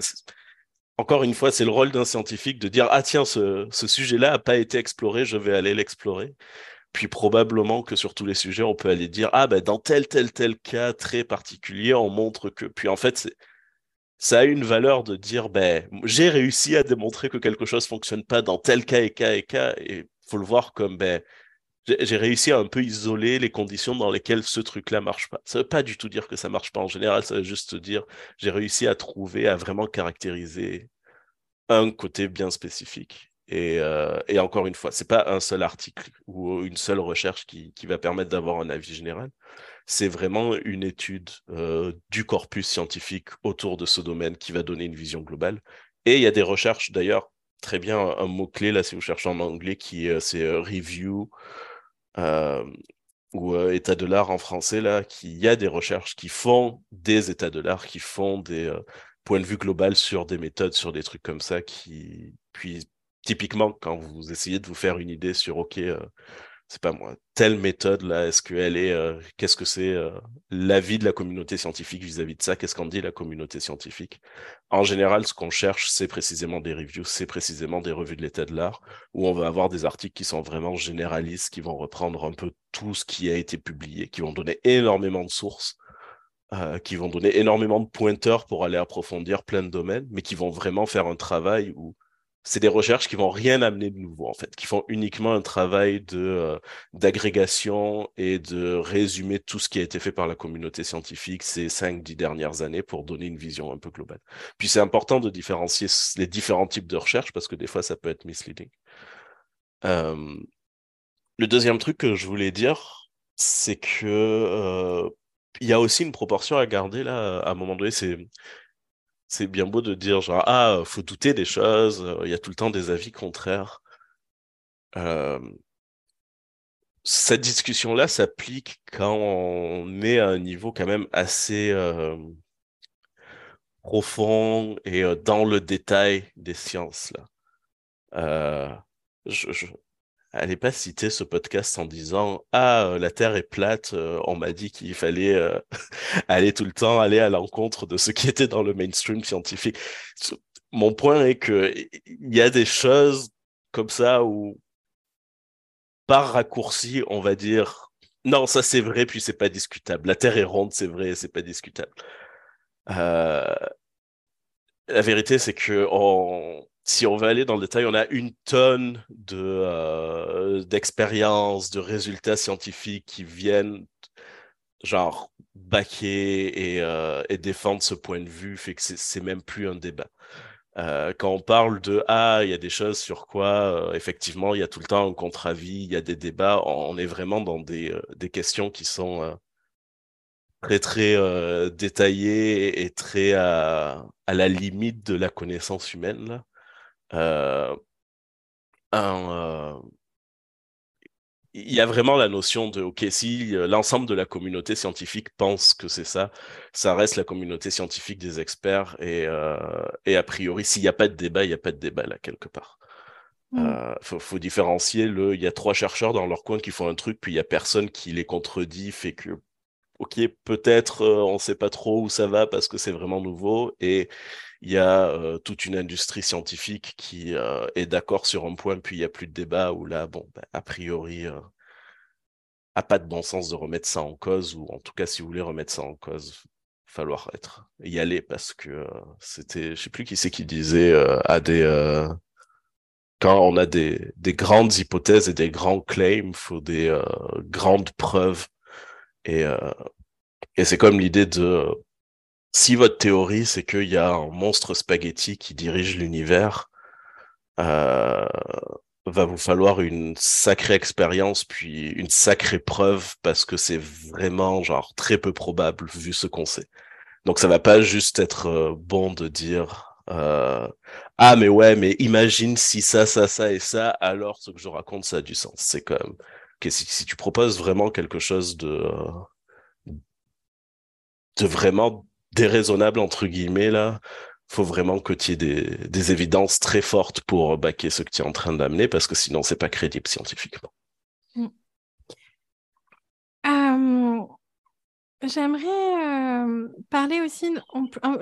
encore une fois, c'est le rôle d'un scientifique de dire ah tiens, ce, ce sujet-là n'a pas été exploré, je vais aller l'explorer. Puis probablement que sur tous les sujets, on peut aller dire ah ben dans tel tel tel cas très particulier, on montre que. Puis en fait, ça a une valeur de dire ben j'ai réussi à démontrer que quelque chose fonctionne pas dans tel cas et cas et cas et faut le voir comme ben j'ai j'ai réussi à un peu isoler les conditions dans lesquelles ce truc-là marche pas. Ça veut pas du tout dire que ça marche pas en général, ça veut juste dire j'ai réussi à trouver, à vraiment caractériser un côté bien spécifique. Et, euh, et encore une fois, c'est pas un seul article ou une seule recherche qui, va permettre d'avoir un avis général. C'est vraiment une étude euh, du corpus scientifique autour de ce domaine qui va donner une vision globale. Et il y a des recherches, d'ailleurs, très bien, un, mot-clé, là, si vous cherchez en anglais, qui euh, c'est euh, review euh, ou euh, état de l'art en français, là, qui y a des recherches qui font des états de l'art, qui font des euh, points de vue global sur des méthodes, sur des trucs comme ça, qui, puis, typiquement, quand vous essayez de vous faire une idée sur, OK, euh, c'est pas moi, telle méthode là, est-ce est, euh, qu'est-ce que c'est euh, l'avis de la communauté scientifique vis-à-vis de ça, qu'est-ce qu'en dit la communauté scientifique? En général, ce qu'on cherche, c'est précisément des reviews, c'est précisément des revues de l'état de l'art, où on va avoir des articles qui sont vraiment généralistes, qui vont reprendre un peu tout ce qui a été publié, qui vont donner énormément de sources, qui vont donner énormément de pointeurs pour aller approfondir plein de domaines, mais qui vont vraiment faire un travail où c'est des recherches qui vont rien amener de nouveau, en fait, qui font uniquement un travail de euh, d'agrégation et de résumer tout ce qui a été fait par la communauté scientifique ces cinq, dix dernières années pour donner une vision un peu globale. Puis c'est important de différencier les différents types de recherches parce que des fois, ça peut être misleading. Euh, le deuxième truc que je voulais dire, c'est que euh, il y a aussi une proportion à garder là, à un moment donné, c'est c'est bien beau de dire genre ah faut douter des choses, euh, il y a tout le temps des avis contraires. Euh, cette discussion-là s'applique quand on est à un niveau quand même assez euh, profond et dans le détail des sciences là. je, Allez pas citer ce podcast en disant ah euh, la Terre est plate. Euh, on m'a dit qu'il fallait euh, aller tout le temps aller à l'encontre de ce qui était dans le mainstream scientifique. Mon point est que il y a des choses comme ça où par raccourci on va dire non ça c'est vrai puis c'est pas discutable. La Terre est ronde c'est vrai c'est pas discutable. La vérité c'est que on si on veut aller dans le détail, on a une tonne de euh, d'expériences, de résultats scientifiques qui viennent genre baquer et, euh, et, défendre ce point de vue, fait que c'est même plus un débat. Euh, quand on parle de ah, il y a des choses sur quoi effectivement il y a tout le temps un contre-avis, il y a des débats, on est vraiment dans des, des questions qui sont très très détaillées et très à, à la limite de la connaissance humaine là. Euh, euh, il y a vraiment la notion de, OK, si euh, l'ensemble de la communauté scientifique pense que c'est ça, ça reste la communauté scientifique des experts et, et a priori, s'il n'y a pas de débat, il n'y a pas de débat là quelque part. Il mmh. faut, différencier le, il y a trois chercheurs dans leur coin qui font un truc, puis il y a personne qui les contredit, fait que, ok, peut-être on ne sait pas trop où ça va parce que c'est vraiment nouveau, et il y a toute une industrie scientifique qui est d'accord sur un point, puis il n'y a plus de débat, où là, bon, bah, a priori, a pas de bon sens de remettre ça en cause, ou en tout cas, si vous voulez remettre ça en cause, falloir être y aller parce que c'était, je sais plus qui c'est qui disait à des quand on a des, des grandes hypothèses et des grands claims, faut des grandes preuves et et c'est comme l'idée de si votre théorie, c'est qu'il y a un monstre spaghetti qui dirige l'univers, euh, va vous falloir une sacrée expérience, puis une sacrée preuve, parce que c'est vraiment genre très peu probable vu ce qu'on sait. Donc ça va pas juste être euh, bon de dire euh, ah mais ouais mais imagine si ça ça ça et ça alors ce que je raconte ça a du sens. C'est comme que si, si, tu proposes vraiment quelque chose de de vraiment déraisonnable entre guillemets là faut vraiment que tu aies des, évidences très fortes pour baquer ce que tu es en train d'amener parce que sinon c'est pas crédible scientifiquement. Mm. J'aimerais parler aussi,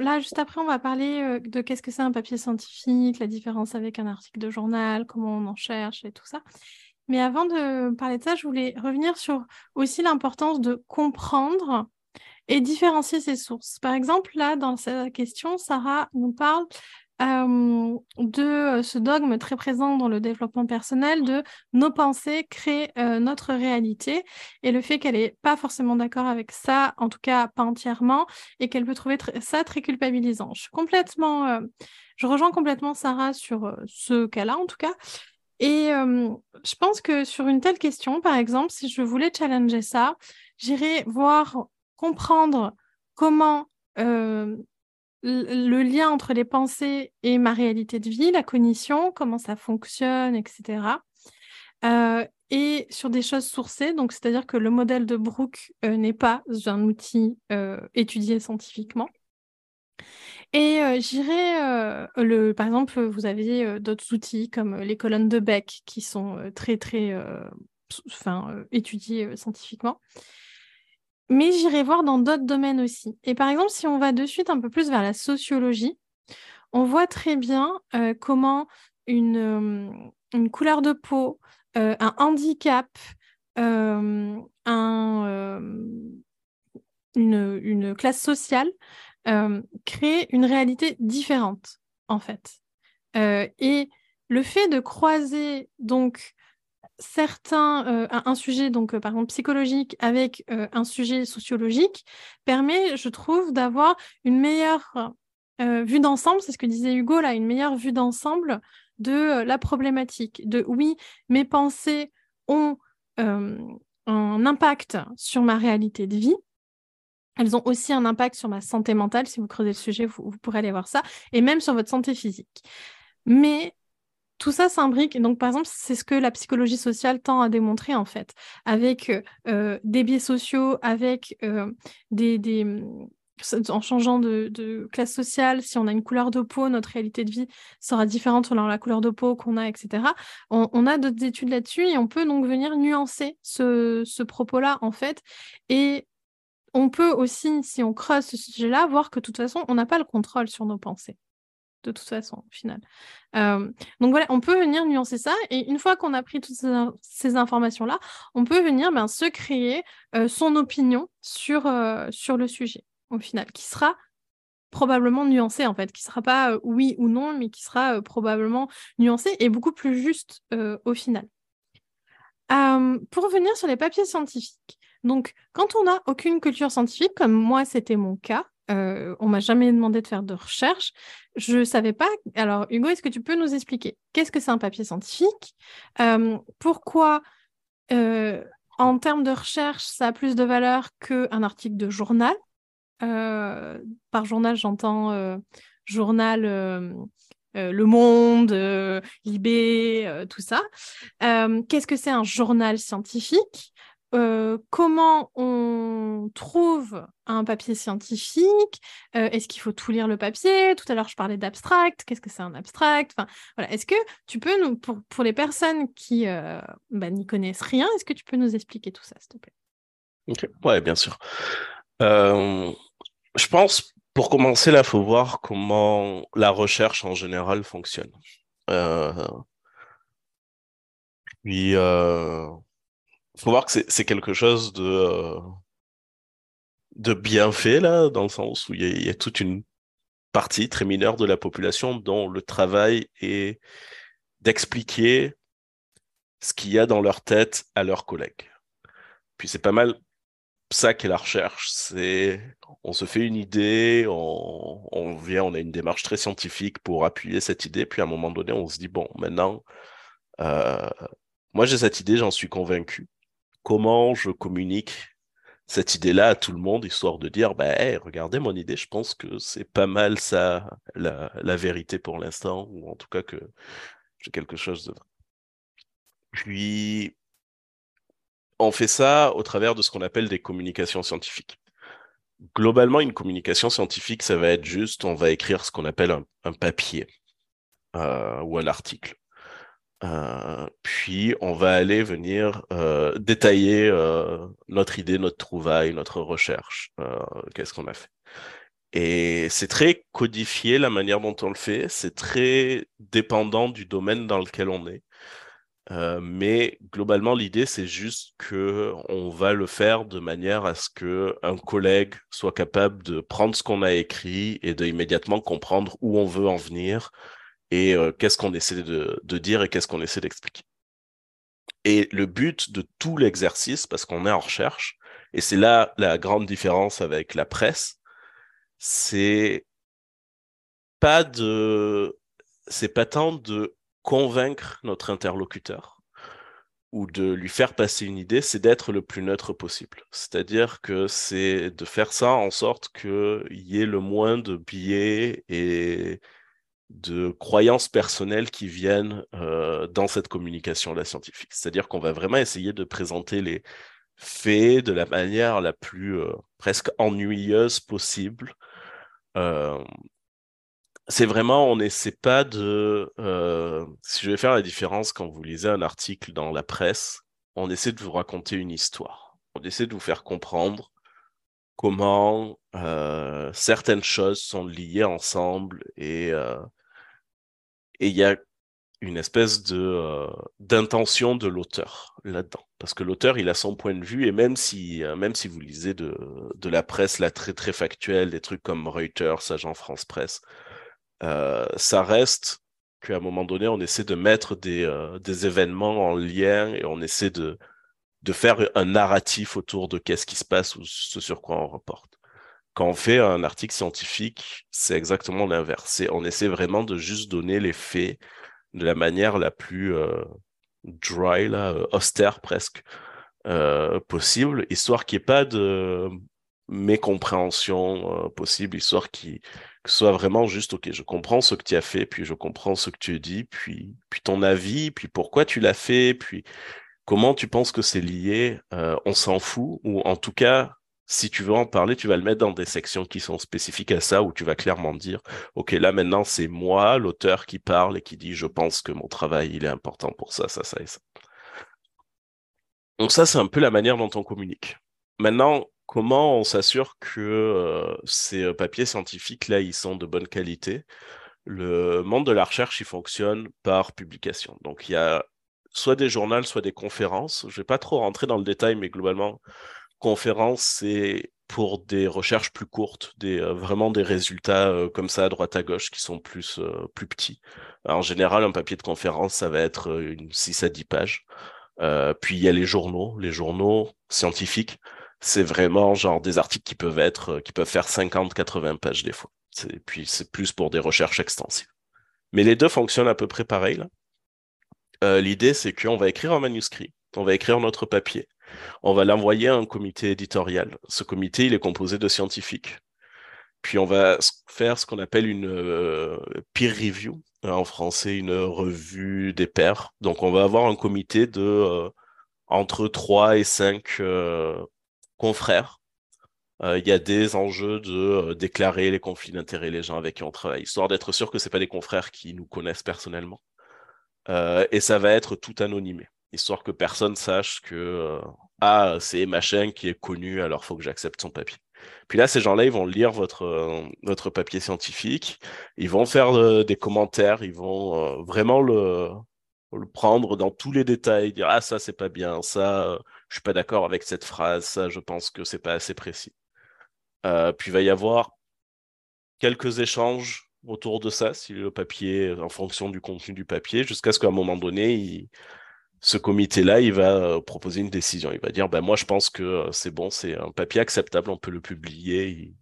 là juste après on va parler de qu'est-ce que c'est un papier scientifique, la différence avec un article de journal, comment on en cherche et tout ça. Mais avant de parler de ça, je voulais revenir sur aussi l'importance de comprendre et différencier ses sources. Par exemple, là, dans cette question, Sarah nous parle de ce dogme très présent dans le développement personnel de nos pensées créent notre réalité et le fait qu'elle n'est pas forcément d'accord avec ça, en tout cas pas entièrement, et qu'elle peut trouver ça très culpabilisant. Je suis complètement, je rejoins complètement Sarah sur ce cas-là, en tout cas. Et je pense que sur une telle question, par exemple, si je voulais challenger ça, j'irais voir comprendre comment euh, le lien entre les pensées et ma réalité de vie, la cognition, comment ça fonctionne, etc. Euh, et sur des choses sourcées, donc c'est-à-dire que le modèle de Brooke euh, n'est pas un outil étudié scientifiquement. Et j'irai, le, par exemple, vous avez d'autres outils comme les colonnes de Beck qui sont très très, étudiées scientifiquement mais j'irai voir dans d'autres domaines aussi. Et par exemple, si on va de suite un peu plus vers la sociologie, on voit très bien euh, comment une, euh, une, couleur de peau, euh, un handicap, un, une, une, classe sociale crée une réalité différente, en fait. et le fait de croiser donc certains, euh, un, sujet donc euh, par exemple psychologique avec euh, un sujet sociologique permet, je trouve, d'avoir une meilleure vue d'ensemble. C'est ce que disait Hugo là, une meilleure vue d'ensemble de la problématique. De oui, mes pensées ont un impact sur ma réalité de vie. Elles ont aussi un impact sur ma santé mentale. Si vous creusez le sujet, vous pourrez aller voir ça. Et même sur votre santé physique. Mais tout ça s'imbrique. Donc, par exemple, c'est ce que la psychologie sociale tend à démontrer, en fait, avec euh, des biais sociaux, avec euh, des, En changeant de, classe sociale, si on a une couleur de peau, notre réalité de vie sera différente selon la couleur de peau qu'on a, etc. On, a d'autres études là-dessus et on peut donc venir nuancer ce, ce propos-là, en fait. Et on peut aussi, si on creuse ce sujet-là, voir que de toute façon, on n'a pas le contrôle sur nos pensées de toute façon, au final. donc voilà, on peut venir nuancer ça. Et une fois qu'on a pris toutes ces, informations-là, on peut venir ben, se créer son opinion sur, sur le sujet, au final, qui sera probablement nuancée, en fait, qui sera pas oui ou non, mais qui sera probablement nuancée et beaucoup plus juste au final. pour revenir sur les papiers scientifiques, donc quand on n'a aucune culture scientifique, comme moi c'était mon cas, euh, on m'a jamais demandé de faire de recherche. Je savais pas. Alors, Hugo, est-ce que tu peux nous expliquer qu'est-ce que c'est un papier scientifique? Euh, Pourquoi, euh, en termes de recherche, ça a plus de valeur qu'un article de journal? Par journal, j'entends journal. le Monde, Libé, tout ça. Qu'est-ce que c'est un journal scientifique? Comment on trouve un papier scientifique Est-ce qu'il faut tout lire le papier? Tout à l'heure, je parlais d'abstract. Qu'est-ce que c'est un abstract? Enfin, voilà. Est-ce que tu peux, nous, pour, pour les personnes qui bah, n'y connaissent rien, est-ce que tu peux nous expliquer tout ça, s'il te plaît? Ok, ouais, bien sûr. je pense, pour commencer, là, il faut voir comment la recherche en général fonctionne. puis, faut voir que c'est quelque chose de, euh, de bien fait, là, dans le sens où il y, a toute une partie très mineure de la population dont le travail est d'expliquer ce qu'il y a dans leur tête à leurs collègues. Puis c'est pas mal ça qu'est la recherche. On se fait une idée, on, on, vient, on a une démarche très scientifique pour appuyer cette idée, puis à un moment donné, on se dit bon, maintenant, euh, moi j'ai cette idée, j'en suis convaincu comment je communique cette idée-là à tout le monde, histoire de dire, bah, regardez mon idée, je pense que c'est pas mal ça, la, vérité pour l'instant, ou en tout cas que j'ai quelque chose de... Puis, on fait ça au travers de ce qu'on appelle des communications scientifiques. Globalement, une communication scientifique, ça va être juste, on va écrire ce qu'on appelle un, papier euh, ou un article. Euh, puis on va aller venir euh, détailler euh, notre idée, notre trouvaille, notre recherche, qu'est-ce qu'on a fait. Et c'est très codifié la manière dont on le fait, c'est très dépendant du domaine dans lequel on est. mais globalement, l'idée, c'est juste que on va le faire de manière à ce que un collègue soit capable de prendre ce qu'on a écrit et de immédiatement comprendre où on veut en venir, et euh, qu'est-ce qu'on essaie de, dire et qu'est-ce qu'on essaie d'expliquer. Et le but de tout l'exercice, parce qu'on est en recherche, et c'est là la grande différence avec la presse, c'est pas de, c'est pas tant de convaincre notre interlocuteur ou de lui faire passer une idée, c'est d'être le plus neutre possible. C'est-à-dire que c'est de faire ça en sorte qu'il y ait le moins de biais et de croyances personnelles qui viennent euh, dans cette communication-là scientifique. C'est-à-dire qu'on va vraiment essayer de présenter les faits de la manière la plus euh, presque ennuyeuse possible. Euh, c'est vraiment, on n'essaie pas de... si je vais faire la différence quand vous lisez un article dans la presse, on essaie de vous raconter une histoire. On essaie de vous faire comprendre comment certaines choses sont liées ensemble et et il y a une espèce de euh, d'intention de l'auteur là-dedans parce que l'auteur il a son point de vue et même si euh, même si vous lisez de, de la presse là très très factuelle des trucs comme Reuters Agent France Presse euh, ça reste qu'à un moment donné, on essaie de mettre des, euh, des événements en lien et on essaie de, de faire un narratif autour de qu'est-ce qui se passe ou ce sur quoi on reporte. Quand on fait un article scientifique, c'est exactement l'inverse. On essaie vraiment de juste donner les faits de la manière la plus euh, dry, là, euh, austère presque, euh, possible, histoire qu'il n'y ait pas de mécompréhension possible, histoire qu'il que ce soit vraiment juste, ok, je comprends ce que tu as fait, puis je comprends ce que tu dis, puis, puis ton avis, puis pourquoi tu l'as fait, puis comment tu penses que c'est lié, on s'en fout, ou en tout cas, si tu veux en parler, tu vas le mettre dans des sections qui sont spécifiques à ça, où tu vas clairement dire, OK, là maintenant, c'est moi, l'auteur, qui parle et qui dit, je pense que mon travail, il est important pour ça, ça, ça et ça. Donc ça, c'est un peu la manière dont on communique. Maintenant, comment on s'assure que euh, ces euh, papiers scientifiques, là, ils sont de bonne qualité? Le monde de la recherche, il fonctionne par publication. Donc il y a soit des journaux, soit des conférences. Je ne vais pas trop rentrer dans le détail, mais globalement, conférence, c'est pour des recherches plus courtes, euh, vraiment des résultats euh, comme ça à droite à gauche qui sont plus, euh, plus petits. en général, un papier de conférence, ça va être une 6 à 10 pages. puis il y a les journaux, les journaux scientifiques, c'est vraiment genre des articles qui peuvent être, qui peuvent faire 50, 80 pages des fois. Puis c'est plus pour des recherches extensives. Mais les deux fonctionnent à peu près pareil. L'idée, c'est qu'on va écrire un manuscrit, on va écrire notre papier on va l'envoyer à un comité éditorial. Ce comité, il est composé de scientifiques. Puis on va faire ce qu'on appelle une euh, peer review, hein, en français une revue des pairs. Donc on va avoir un comité de euh, entre 3 et 5 euh, confrères. Il y a des enjeux de déclarer les conflits d'intérêts les gens avec qui on travaille, histoire d'être sûr que ce pas des confrères qui nous connaissent personnellement. et ça va être tout anonymé histoire que personne sache que euh, ah c'est machin qui est connu, alors faut que j'accepte son papier. Puis là, ces gens-là, ils vont lire votre, euh, votre papier scientifique, ils vont faire euh, des commentaires, ils vont vraiment le, prendre dans tous les détails, dire ah ça c'est pas bien, ça je suis pas d'accord avec cette phrase, ça je pense que c'est pas assez précis. puis il va y avoir quelques échanges autour de ça, si le papier, en fonction du contenu du papier, jusqu'à ce qu'à un moment donné, il, ce comité-là, il va euh, proposer une décision. Il va dire, ben moi, je pense que euh, c'est bon, c'est un papier acceptable, on peut le publier.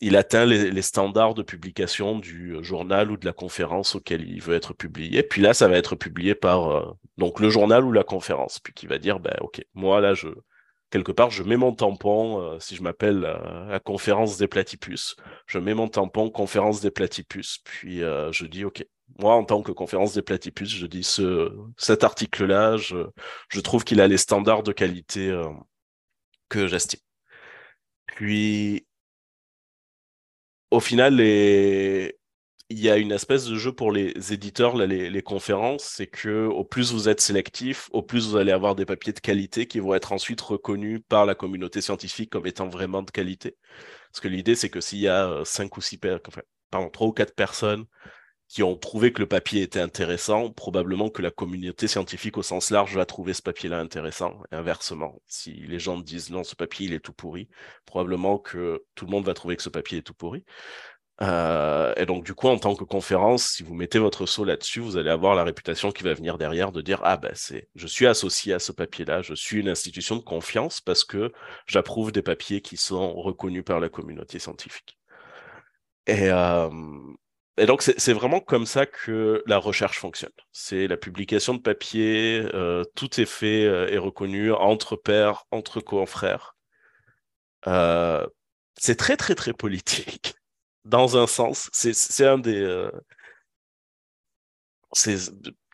Il, atteint les, standards de publication du euh, journal ou de la conférence auquel il veut être publié. Puis là, ça va être publié par donc le journal ou la conférence. Puis qui va dire, ben ok, moi là, je quelque part, je mets mon tampon. si je m'appelle la conférence des platypus, je mets mon tampon conférence des platypus. Puis je dis, ok, moi, en tant que conférence des platypus, je dis ce, cet article-là, je, trouve qu'il a les standards de qualité euh, que j'estime. Puis, au final, il y a une espèce de jeu pour les éditeurs, les, conférences, c'est que au plus vous êtes sélectif, au plus vous allez avoir des papiers de qualité qui vont être ensuite reconnus par la communauté scientifique comme étant vraiment de qualité. Parce que l'idée, c'est que s'il y a euh, cinq ou six, enfin, pardon, trois ou quatre personnes qui ont trouvé que le papier était intéressant, probablement que la communauté scientifique au sens large va trouver ce papier-là intéressant. Et inversement, si les gens disent non, ce papier il est tout pourri, probablement que tout le monde va trouver que ce papier est tout pourri. Euh, et donc du coup, en tant que conférence, si vous mettez votre saut là-dessus, vous allez avoir la réputation qui va venir derrière de dire ah ben c'est, je suis associé à ce papier-là, je suis une institution de confiance parce que j'approuve des papiers qui sont reconnus par la communauté scientifique. Et, euh, et donc, c'est vraiment comme ça que la recherche fonctionne. C'est la publication de papier, euh, tout est fait euh, et reconnu entre pairs, entre confrères. Euh, c'est très, très, très politique, dans un sens. C'est un des... c'est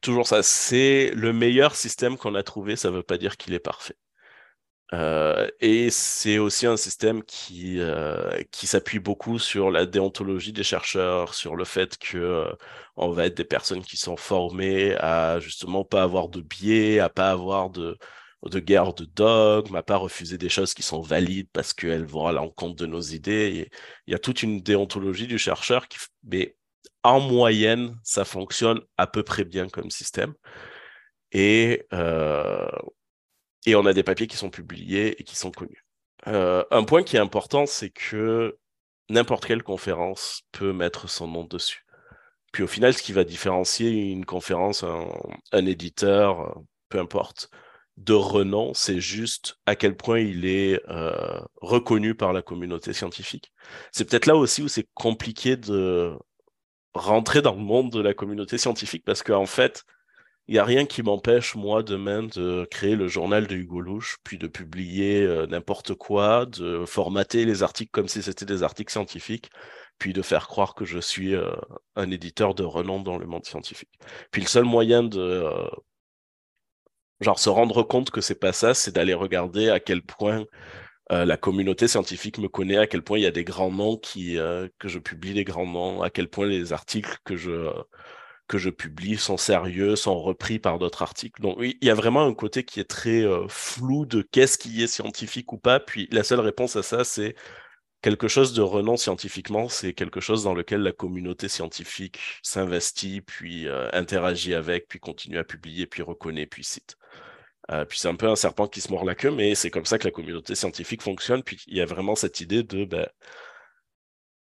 toujours ça. C'est le meilleur système qu'on a trouvé, ça ne veut pas dire qu'il est parfait. Euh, et c'est aussi un système qui, euh, qui s'appuie beaucoup sur la déontologie des chercheurs, sur le fait que euh, on va être des personnes qui sont formées à justement pas avoir de biais, à pas avoir de, de guerre de dogme, à pas refuser des choses qui sont valides parce qu'elles vont à l'encontre de nos idées. il y a toute une déontologie du chercheur qui, mais en moyenne, ça fonctionne à peu près bien comme système. Et euh, et on a des papiers qui sont publiés et qui sont connus. Euh, un point qui est important, c'est que n'importe quelle conférence peut mettre son nom dessus. Puis au final, ce qui va différencier une conférence, un, éditeur, peu importe, de renom, c'est juste à quel point il est euh, reconnu par la communauté scientifique. C'est peut-être là aussi où c'est compliqué de rentrer dans le monde de la communauté scientifique parce qu'en fait, il n'y a rien qui m'empêche, moi, demain, de créer le journal de Hugo Louche, puis de publier euh, n'importe quoi, de formater les articles comme si c'était des articles scientifiques, puis de faire croire que je suis euh, un éditeur de renom dans le monde scientifique. Puis le seul moyen de euh, genre se rendre compte que c'est pas ça, c'est d'aller regarder à quel point la communauté scientifique me connaît, à quel point il y a des grands noms qui que je publie des grands noms, à quel point les articles que je que je publie sont sérieux, sont repris par d'autres articles. Donc il y a vraiment un côté qui est très euh, flou de qu'est-ce qui est scientifique ou pas. Puis la seule réponse à ça, c'est quelque chose de renom scientifiquement, c'est quelque chose dans lequel la communauté scientifique s'investit, puis euh, interagit avec, puis continue à publier, puis reconnaît, puis cite. Euh, puis c'est un peu un serpent qui se mord la queue, mais c'est comme ça que la communauté scientifique fonctionne. Puis il y a vraiment cette idée de ben,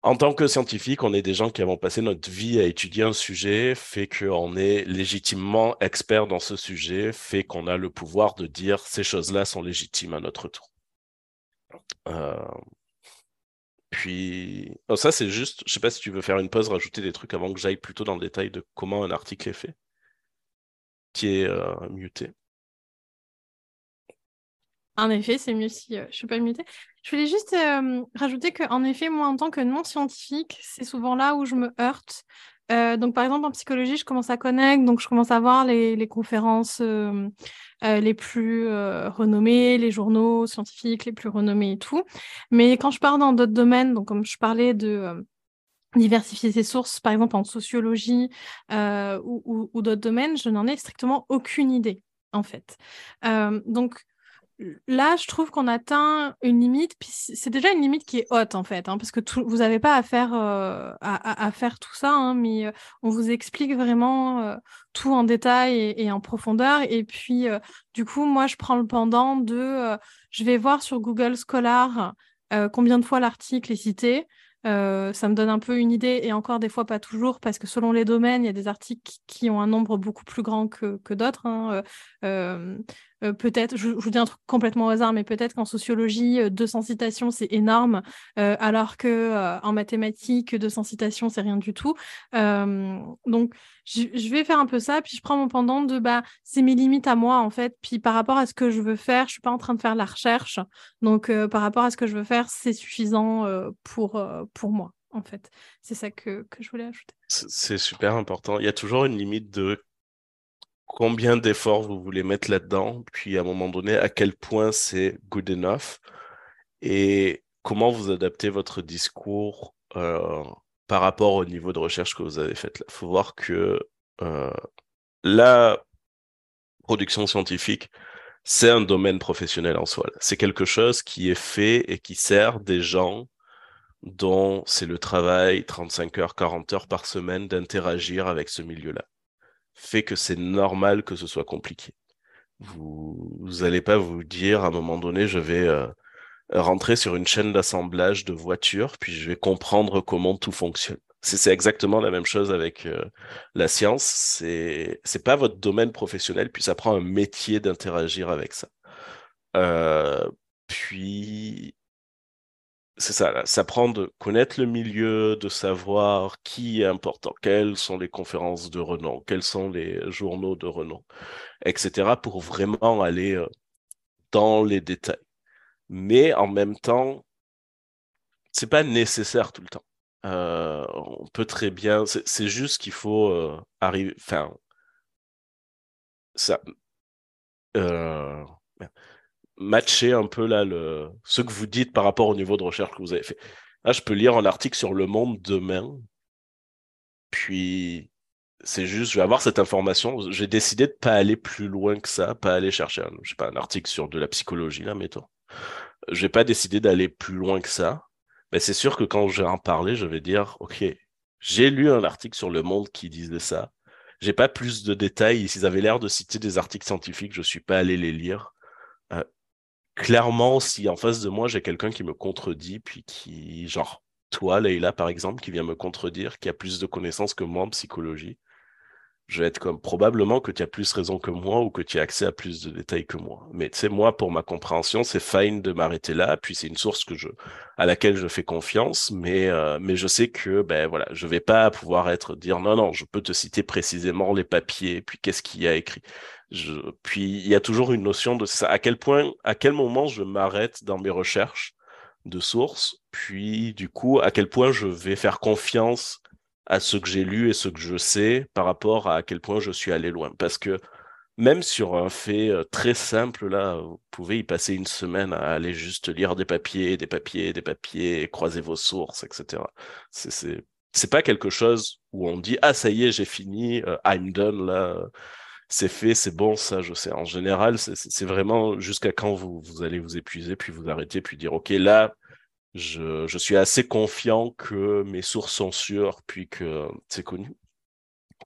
en tant que scientifique, on est des gens qui avons passé notre vie à étudier un sujet, fait qu'on est légitimement expert dans ce sujet, fait qu'on a le pouvoir de dire ces choses-là sont légitimes à notre tour. Euh, puis, oh, ça c'est juste, je sais pas si tu veux faire une pause, rajouter des trucs avant que j'aille plutôt dans le détail de comment un article est fait, qui est euh, muté. En effet, c'est mieux si je euh, je suis pas mutée. Je voulais juste euh, rajouter qu'en effet, moi, en tant que non-scientifique, c'est souvent là où je me heurte. Euh, donc, par exemple, en psychologie, je commence à connaître, donc je commence à voir les, conférences les plus renommées, les journaux scientifiques les plus renommés et tout. Mais quand je pars dans d'autres domaines, donc comme je parlais de diversifier ses sources, par exemple en sociologie ou, ou d'autres domaines, je n'en ai strictement aucune idée, en fait. donc, là, je trouve qu'on atteint une limite, puis c'est déjà une limite qui est haute en fait, hein, parce que vous n'avez pas à faire, euh, à, faire tout ça, hein, mais euh, on vous explique vraiment euh, tout en détail et, en profondeur. Et puis, du coup, moi, je prends le pendant de, je vais voir sur Google Scholar combien de fois l'article est cité. ça me donne un peu une idée, et encore des fois pas toujours, parce que selon les domaines, il y a des articles qui ont un nombre beaucoup plus grand que, d'autres. Hein, peut-être, je, vous dis un truc complètement au hasard, mais peut-être qu'en sociologie, 200 euh, citations, c'est énorme, euh, alors que en mathématiques, 200 citations, c'est rien du tout. donc, je, vais faire un peu ça, puis je prends mon pendant de, bah, c'est mes limites à moi, en fait. Puis par rapport à ce que je veux faire, je suis pas en train de faire la recherche. Donc, par rapport à ce que je veux faire, c'est suffisant pour, pour moi, en fait. C'est ça que, que je voulais ajouter. C'est super important. Il y a toujours une limite de combien d'efforts vous voulez mettre là-dedans, puis à un moment donné, à quel point c'est good enough, et comment vous adaptez votre discours euh, par rapport au niveau de recherche que vous avez fait. Il faut voir que euh, la production scientifique, c'est un domaine professionnel en soi. C'est quelque chose qui est fait et qui sert des gens dont c'est le travail 35 heures, 40 heures par semaine d'interagir avec ce milieu-là fait que c'est normal que ce soit compliqué. Vous n'allez pas vous dire à un moment donné, je vais euh, rentrer sur une chaîne d'assemblage de voitures, puis je vais comprendre comment tout fonctionne. C'est exactement la même chose avec euh, la science. C'est c'est pas votre domaine professionnel, puis ça prend un métier d'interagir avec ça. Euh, puis c'est ça, ça prend de connaître le milieu, de savoir qui est important, quelles sont les conférences de renom, quels sont les journaux de renom, etc., pour vraiment aller euh, dans les détails. Mais en même temps, c'est pas nécessaire tout le temps. Euh, on peut très bien, c'est juste qu'il faut euh, arriver, enfin, ça matcher un peu là le ce que vous dites par rapport au niveau de recherche que vous avez fait. Là, je peux lire un article sur Le Monde demain, puis c'est juste, je vais avoir cette information. J'ai décidé de pas aller plus loin que ça, pas aller chercher un, je sais pas, un article sur de la psychologie là, mettons. Je vais pas décider d'aller plus loin que ça. Mais c'est sûr que quand je vais en parler, je vais dire, ok, j'ai lu un article sur Le Monde qui disait ça. J'ai pas plus de détails. S'ils avaient l'air de citer des articles scientifiques, je suis pas allé les lire. Euh, clairement, si en face de moi j'ai quelqu'un qui me contredit, puis qui, genre, toi, Leïla, par exemple, qui vient me contredire, qui a plus de connaissances que moi en psychologie, je vais être comme probablement que tu as plus raison que moi ou que tu as accès à plus de détails que moi. Mais tu sais, moi, pour ma compréhension, c'est fine de m'arrêter là. Puis c'est une source que je, à laquelle je fais confiance, mais euh, mais je sais que ben voilà, je vais pas pouvoir être dire non non, je peux te citer précisément les papiers, puis qu'est-ce qu'il y a écrit. Je, puis il y a toujours une notion de ça. À quel point, à quel moment je m'arrête dans mes recherches de sources, puis du coup, à quel point je vais faire confiance à ce que j'ai lu et ce que je sais par rapport à, à quel point je suis allé loin. Parce que même sur un fait euh, très simple, là, vous pouvez y passer une semaine à aller juste lire des papiers, des papiers, des papiers, croiser vos sources, etc. C'est, c'est, pas quelque chose où on dit, ah, ça y est, j'ai fini, euh, I'm done, là, c'est fait, c'est bon, ça, je sais. En général, c'est, vraiment jusqu'à quand vous, allez vous épuiser, puis vous arrêter, puis dire, OK, là, je, suis assez confiant que mes sources sont sûres, puis que c'est connu.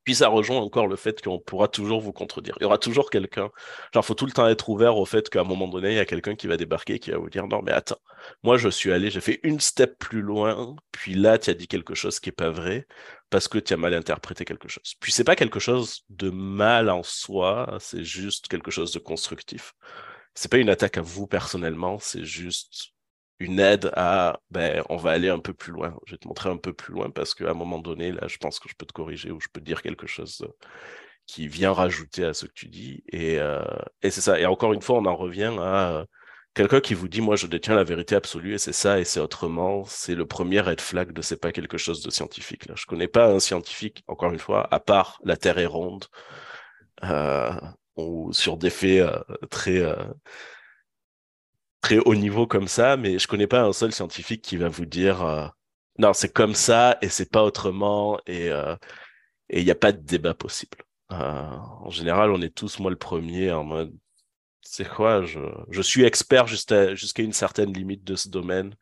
Puis ça rejoint encore le fait qu'on pourra toujours vous contredire. Il y aura toujours quelqu'un. Genre, faut tout le temps être ouvert au fait qu'à un moment donné, il y a quelqu'un qui va débarquer qui va vous dire non, mais attends, moi je suis allé, j'ai fait une step plus loin, puis là tu as dit quelque chose qui est pas vrai parce que tu as mal interprété quelque chose. Puis c'est pas quelque chose de mal en soi, c'est juste quelque chose de constructif. C'est pas une attaque à vous personnellement, c'est juste une aide à ben on va aller un peu plus loin. Je vais te montrer un peu plus loin parce qu'à un moment donné, là, je pense que je peux te corriger ou je peux te dire quelque chose qui vient rajouter à ce que tu dis. Et, euh, et c'est ça. Et encore une fois, on en revient à quelqu'un qui vous dit moi je détiens la vérité absolue et c'est ça et c'est autrement. C'est le premier red flag de c'est pas quelque chose de scientifique. Là, je connais pas un scientifique, encore une fois, à part la Terre est ronde. ou sur des faits très très haut niveau comme ça, mais je connais pas un seul scientifique qui va vous dire euh, non, c'est comme ça et c'est pas autrement et euh, il n'y a pas de débat possible. Euh, en général, on est tous moi le premier en mode c'est quoi je, suis expert jusqu'à une certaine limite de ce domaine.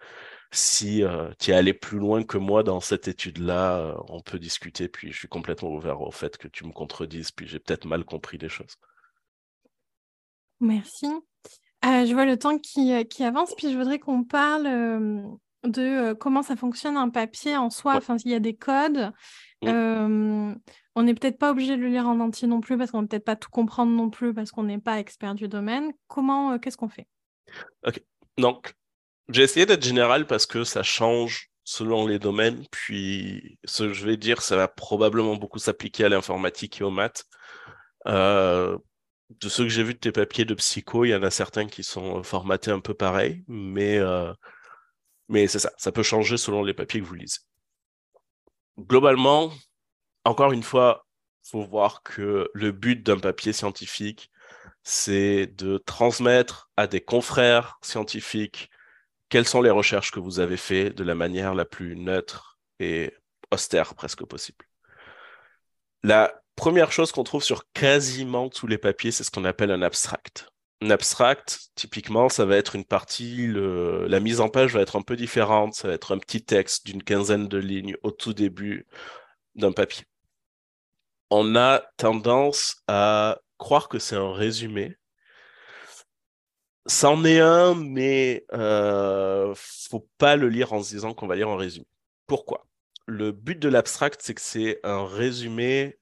Si tu es allé plus loin que moi dans cette étude-là, on peut discuter. Puis je suis complètement ouvert au fait que tu me contredises. Puis j'ai peut-être mal compris des choses. Merci. Euh, je vois le temps qui, euh, qui avance, puis je voudrais qu'on parle de comment ça fonctionne un papier en soi, enfin s'il y a des codes. on n'est peut-être pas obligé de le lire en entier non plus parce qu'on ne peut peut-être pas tout comprendre non plus parce qu'on n'est pas expert du domaine. Comment, qu'est-ce qu'on fait? Ok, donc j'ai essayé d'être général parce que ça change selon les domaines. Puis ce que je vais dire, ça va probablement beaucoup s'appliquer à l'informatique et aux maths. Euh, de ceux que j'ai vus de tes papiers de psycho, il y en a certains qui sont formatés un peu pareil, mais, euh, mais c'est ça, ça peut changer selon les papiers que vous lisez. Globalement, encore une fois, il faut voir que le but d'un papier scientifique, c'est de transmettre à des confrères scientifiques quelles sont les recherches que vous avez faites de la manière la plus neutre et austère presque possible. La première chose qu'on trouve sur quasiment tous les papiers, c'est ce qu'on appelle un abstract. Un abstract, typiquement, ça va être une partie, la mise en page va être un peu différente, ça va être un petit texte d'une quinzaine de lignes au tout début d'un papier. On a tendance à croire que c'est un résumé. C'en est un, mais euh, faut pas le lire en se disant qu'on va lire un résumé. Pourquoi? Le but de l'abstract, c'est que c'est un résumé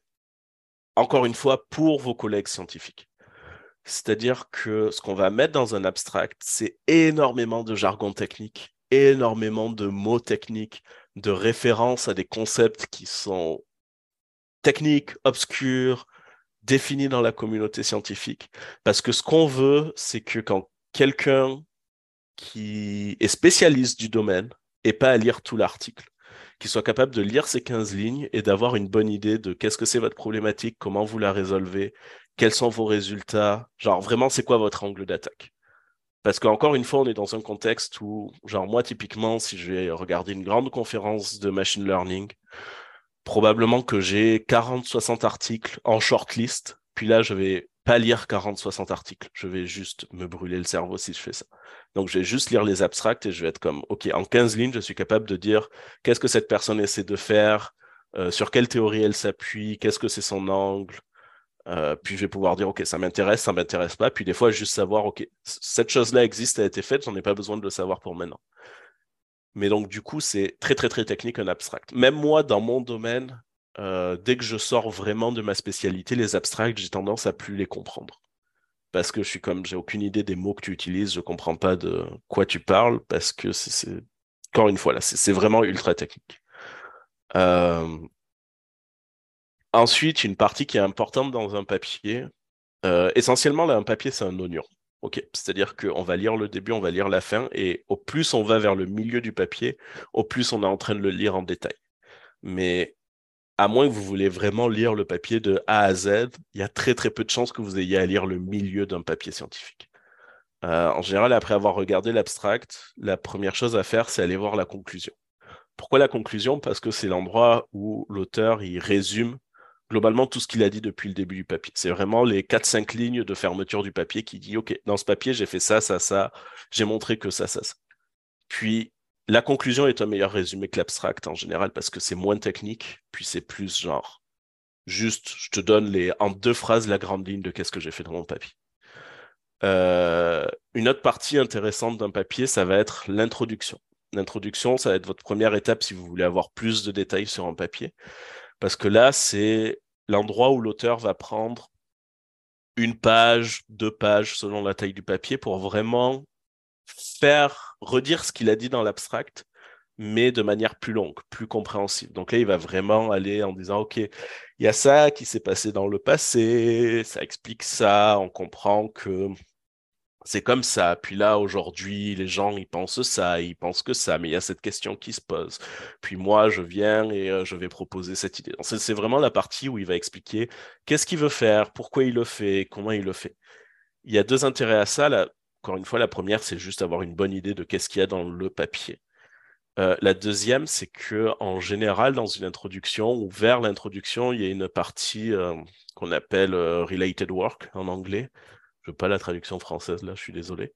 encore une fois, pour vos collègues scientifiques. C'est-à-dire que ce qu'on va mettre dans un abstract, c'est énormément de jargon technique, énormément de mots techniques, de références à des concepts qui sont techniques, obscurs, définis dans la communauté scientifique. Parce que ce qu'on veut, c'est que quand quelqu'un qui est spécialiste du domaine n'ait pas à lire tout l'article, qui soit capable de lire ces 15 lignes et d'avoir une bonne idée de qu'est-ce que c'est votre problématique, comment vous la résolvez, quels sont vos résultats, genre vraiment c'est quoi votre angle d'attaque? Parce qu'encore une fois, on est dans un contexte où, genre moi typiquement, si je vais regarder une grande conférence de machine learning, probablement que j'ai 40-60 articles en shortlist, puis là je vais pas lire 40-60 articles, je vais juste me brûler le cerveau si je fais ça. Donc, je vais juste lire les abstracts et je vais être comme, OK, en 15 lignes, je suis capable de dire qu'est-ce que cette personne essaie de faire, euh, sur quelle théorie elle s'appuie, qu'est-ce que c'est son angle. Euh, puis je vais pouvoir dire, OK, ça m'intéresse, ça m'intéresse pas. Puis des fois, juste savoir, OK, cette chose-là existe, elle a été faite, j'en ai pas besoin de le savoir pour maintenant. Mais donc, du coup, c'est très, très, très technique un abstract. Même moi, dans mon domaine, euh, dès que je sors vraiment de ma spécialité, les abstracts, j'ai tendance à plus les comprendre. Parce que je suis comme, j'ai aucune idée des mots que tu utilises, je comprends pas de quoi tu parles, parce que c'est, encore une fois, là, c'est vraiment ultra technique. Euh, ensuite, une partie qui est importante dans un papier, euh, essentiellement, là, un papier, c'est un oignon. C'est-à-dire qu'on va lire le début, on va lire la fin, et au plus on va vers le milieu du papier, au plus on est en train de le lire en détail. Mais à moins que vous voulez vraiment lire le papier de A à Z, il y a très très peu de chances que vous ayez à lire le milieu d'un papier scientifique. Euh, en général, après avoir regardé l'abstract, la première chose à faire, c'est aller voir la conclusion. Pourquoi la conclusion? Parce que c'est l'endroit où l'auteur il résume globalement tout ce qu'il a dit depuis le début du papier. C'est vraiment les 4-5 lignes de fermeture du papier qui dit OK, dans ce papier, j'ai fait ça, ça, ça, j'ai montré que ça, ça, ça. Puis la conclusion est un meilleur résumé que l'abstract en général parce que c'est moins technique, puis c'est plus genre juste, je te donne en deux phrases la grande ligne de qu'est-ce que j'ai fait dans mon papier. Euh, une autre partie intéressante d'un papier, ça va être l'introduction. L'introduction, ça va être votre première étape si vous voulez avoir plus de détails sur un papier. Parce que là, c'est l'endroit où l'auteur va prendre une page, deux pages selon la taille du papier pour vraiment faire redire ce qu'il a dit dans l'abstract, mais de manière plus longue, plus compréhensible. Donc là, il va vraiment aller en disant, OK, il y a ça qui s'est passé dans le passé, ça explique ça, on comprend que c'est comme ça. Puis là, aujourd'hui, les gens, ils pensent ça, ils pensent que ça, mais il y a cette question qui se pose. Puis moi, je viens et euh, je vais proposer cette idée. C'est vraiment la partie où il va expliquer qu'est-ce qu'il veut faire, pourquoi il le fait, comment il le fait. Il y a deux intérêts à ça. Encore une fois, la première, c'est juste avoir une bonne idée de qu'est-ce qu'il y a dans le papier. Euh, la deuxième, c'est que en général, dans une introduction ou vers l'introduction, il y a une partie euh, qu'on appelle related work en anglais. Je veux pas la traduction française là, je suis désolé,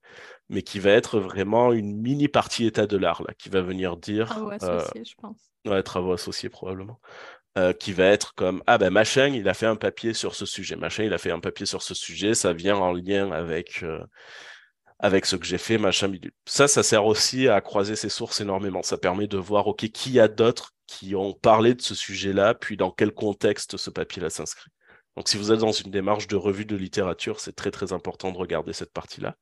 mais qui va être vraiment une mini partie état de l'art là, qui va venir dire. Travaux associés, je pense. Ouais, travaux associés probablement. qui va être comme ah ben machin il a fait un papier sur ce sujet machin il a fait un papier sur ce sujet ça vient en lien avec avec ce que j'ai fait, machin bidule. Ça, ça sert aussi à croiser ses sources énormément. Ça permet de voir, OK, qui y a d'autres qui ont parlé de ce sujet-là, puis dans quel contexte ce papier-là s'inscrit. Donc, si vous êtes dans une démarche de revue de littérature, c'est très, très important de regarder cette partie-là.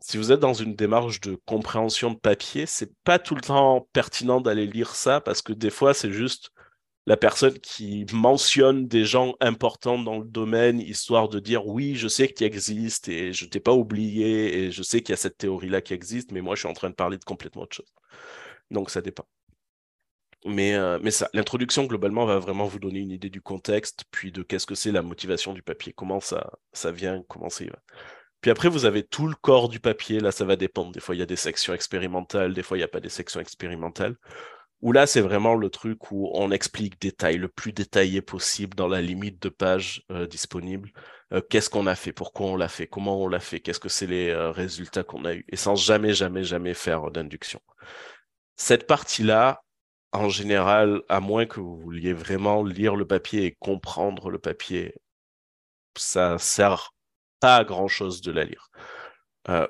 Si vous êtes dans une démarche de compréhension de papier, c'est pas tout le temps pertinent d'aller lire ça parce que des fois, c'est juste la personne qui mentionne des gens importants dans le domaine, histoire de dire oui, je sais que tu existes et je t'ai pas oublié et je sais qu'il y a cette théorie-là qui existe, mais moi je suis en train de parler de complètement autre chose. Donc ça dépend. Mais, euh, mais ça, l'introduction globalement va vraiment vous donner une idée du contexte, puis de qu'est-ce que c'est la motivation du papier, comment ça, ça vient, comment ça y va. Puis après, vous avez tout le corps du papier, là ça va dépendre. Des fois, il y a des sections expérimentales, des fois, il n'y a pas des sections expérimentales où là, c'est vraiment le truc où on explique détail, le plus détaillé possible dans la limite de pages euh, disponibles. Euh, qu'est-ce qu'on a fait, pourquoi on l'a fait, comment on l'a fait, qu'est-ce que c'est les euh, résultats qu'on a eu, et sans jamais, jamais, jamais faire d'induction. Cette partie-là, en général, à moins que vous vouliez vraiment lire le papier et comprendre le papier, ça sert pas à grand chose de la lire.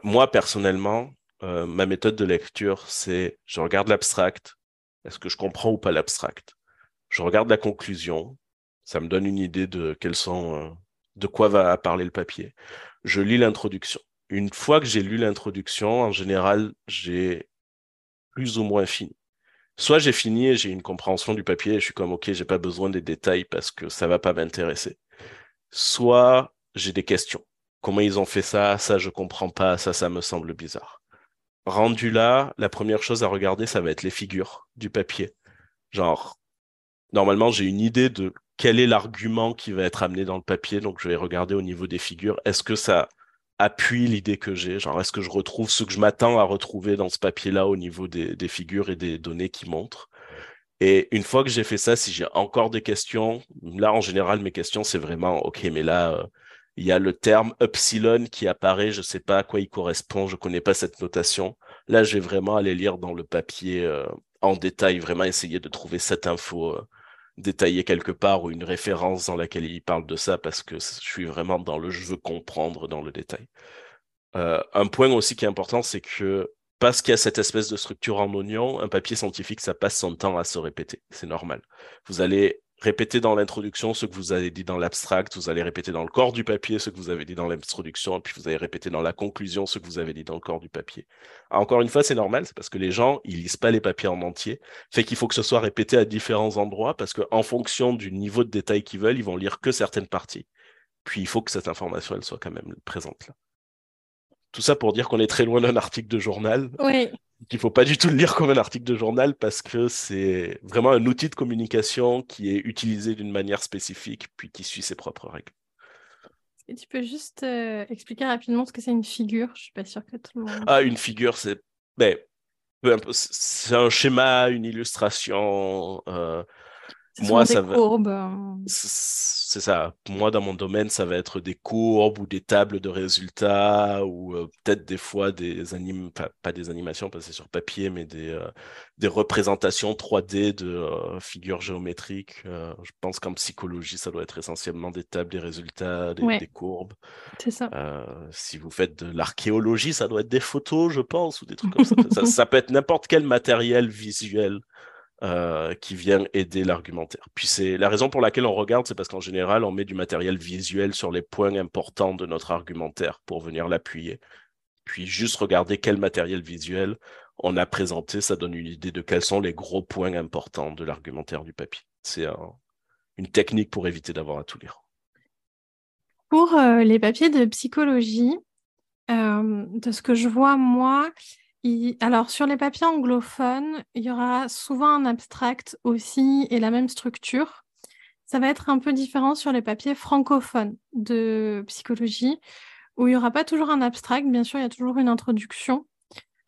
moi, personnellement, ma méthode de lecture, c'est je regarde l'abstract, est-ce que je comprends ou pas l'abstract? Je regarde la conclusion. Ça me donne une idée de quels sont, euh, de quoi va parler le papier. Je lis l'introduction. Une fois que j'ai lu l'introduction, en général, j'ai plus ou moins fini. Soit j'ai fini et j'ai une compréhension du papier et je suis comme ok, j'ai pas besoin des détails parce que ça va pas m'intéresser. Soit j'ai des questions. Comment ils ont fait ça? Ça je comprends pas. Ça, ça me semble bizarre. Rendu là, la première chose à regarder, ça va être les figures du papier. Genre, normalement, j'ai une idée de quel est l'argument qui va être amené dans le papier, donc je vais regarder au niveau des figures. Est-ce que ça appuie l'idée que j'ai Genre, est-ce que je retrouve ce que je m'attends à retrouver dans ce papier-là au niveau des, figures et des données qui montrent? Et une fois que j'ai fait ça, si j'ai encore des questions, là, en général, mes questions, c'est vraiment, OK, mais là, euh, il y a le terme epsilon qui apparaît, je ne sais pas à quoi il correspond, je ne connais pas cette notation. Là, je vais vraiment aller lire dans le papier euh, en détail, vraiment essayer de trouver cette info euh, détaillée quelque part ou une référence dans laquelle il parle de ça parce que je suis vraiment dans le je veux comprendre dans le détail. Euh, un point aussi qui est important, c'est que parce qu'il y a cette espèce de structure en oignon, un papier scientifique, ça passe son temps à se répéter. C'est normal. Vous allez répéter dans l'introduction ce que vous avez dit dans l'abstract, vous allez répéter dans le corps du papier ce que vous avez dit dans l'introduction, et puis vous allez répéter dans la conclusion ce que vous avez dit dans le corps du papier. Encore une fois, c'est normal, c'est parce que les gens, ils lisent pas les papiers en entier, fait qu'il faut que ce soit répété à différents endroits, parce qu'en fonction du niveau de détail qu'ils veulent, ils vont lire que certaines parties. Puis il faut que cette information, elle soit quand même présente là. Tout ça pour dire qu'on est très loin d'un article de journal. Oui. Qu'il ne faut pas du tout le lire comme un article de journal parce que c'est vraiment un outil de communication qui est utilisé d'une manière spécifique puis qui suit ses propres règles. Et tu peux juste euh, expliquer rapidement ce que c'est une figure? Je suis pas sûre que tout le monde. Ah, une figure, c'est ben, c'est un schéma, une illustration. Euh, moi, ça va. Euh. C'est ça. Moi, dans mon domaine, ça va être des courbes ou des tables de résultats ou euh, peut-être des fois des anim... pas des animations parce que c'est sur papier, mais des, euh, des représentations 3D de figures géométriques. je pense qu'en psychologie, ça doit être essentiellement des tables, des résultats, des, courbes. C'est ça. si vous faites de l'archéologie, ça doit être des photos, je pense, ou des trucs comme ça. ça peut être n'importe quel matériel visuel euh, qui vient aider l'argumentaire. Puis c'est la raison pour laquelle on regarde, c'est parce qu'en général, on met du matériel visuel sur les points importants de notre argumentaire pour venir l'appuyer. Puis juste regarder quel matériel visuel on a présenté, ça donne une idée de quels sont les gros points importants de l'argumentaire du papier. C'est une technique pour éviter d'avoir à tout lire. Pour euh, les papiers de psychologie, euh, de ce que je vois moi, alors, sur les papiers anglophones, il y aura souvent un abstract aussi et la même structure. Ça va être un peu différent sur les papiers francophones de psychologie, où il n'y aura pas toujours un abstract. Bien sûr, il y a toujours une introduction,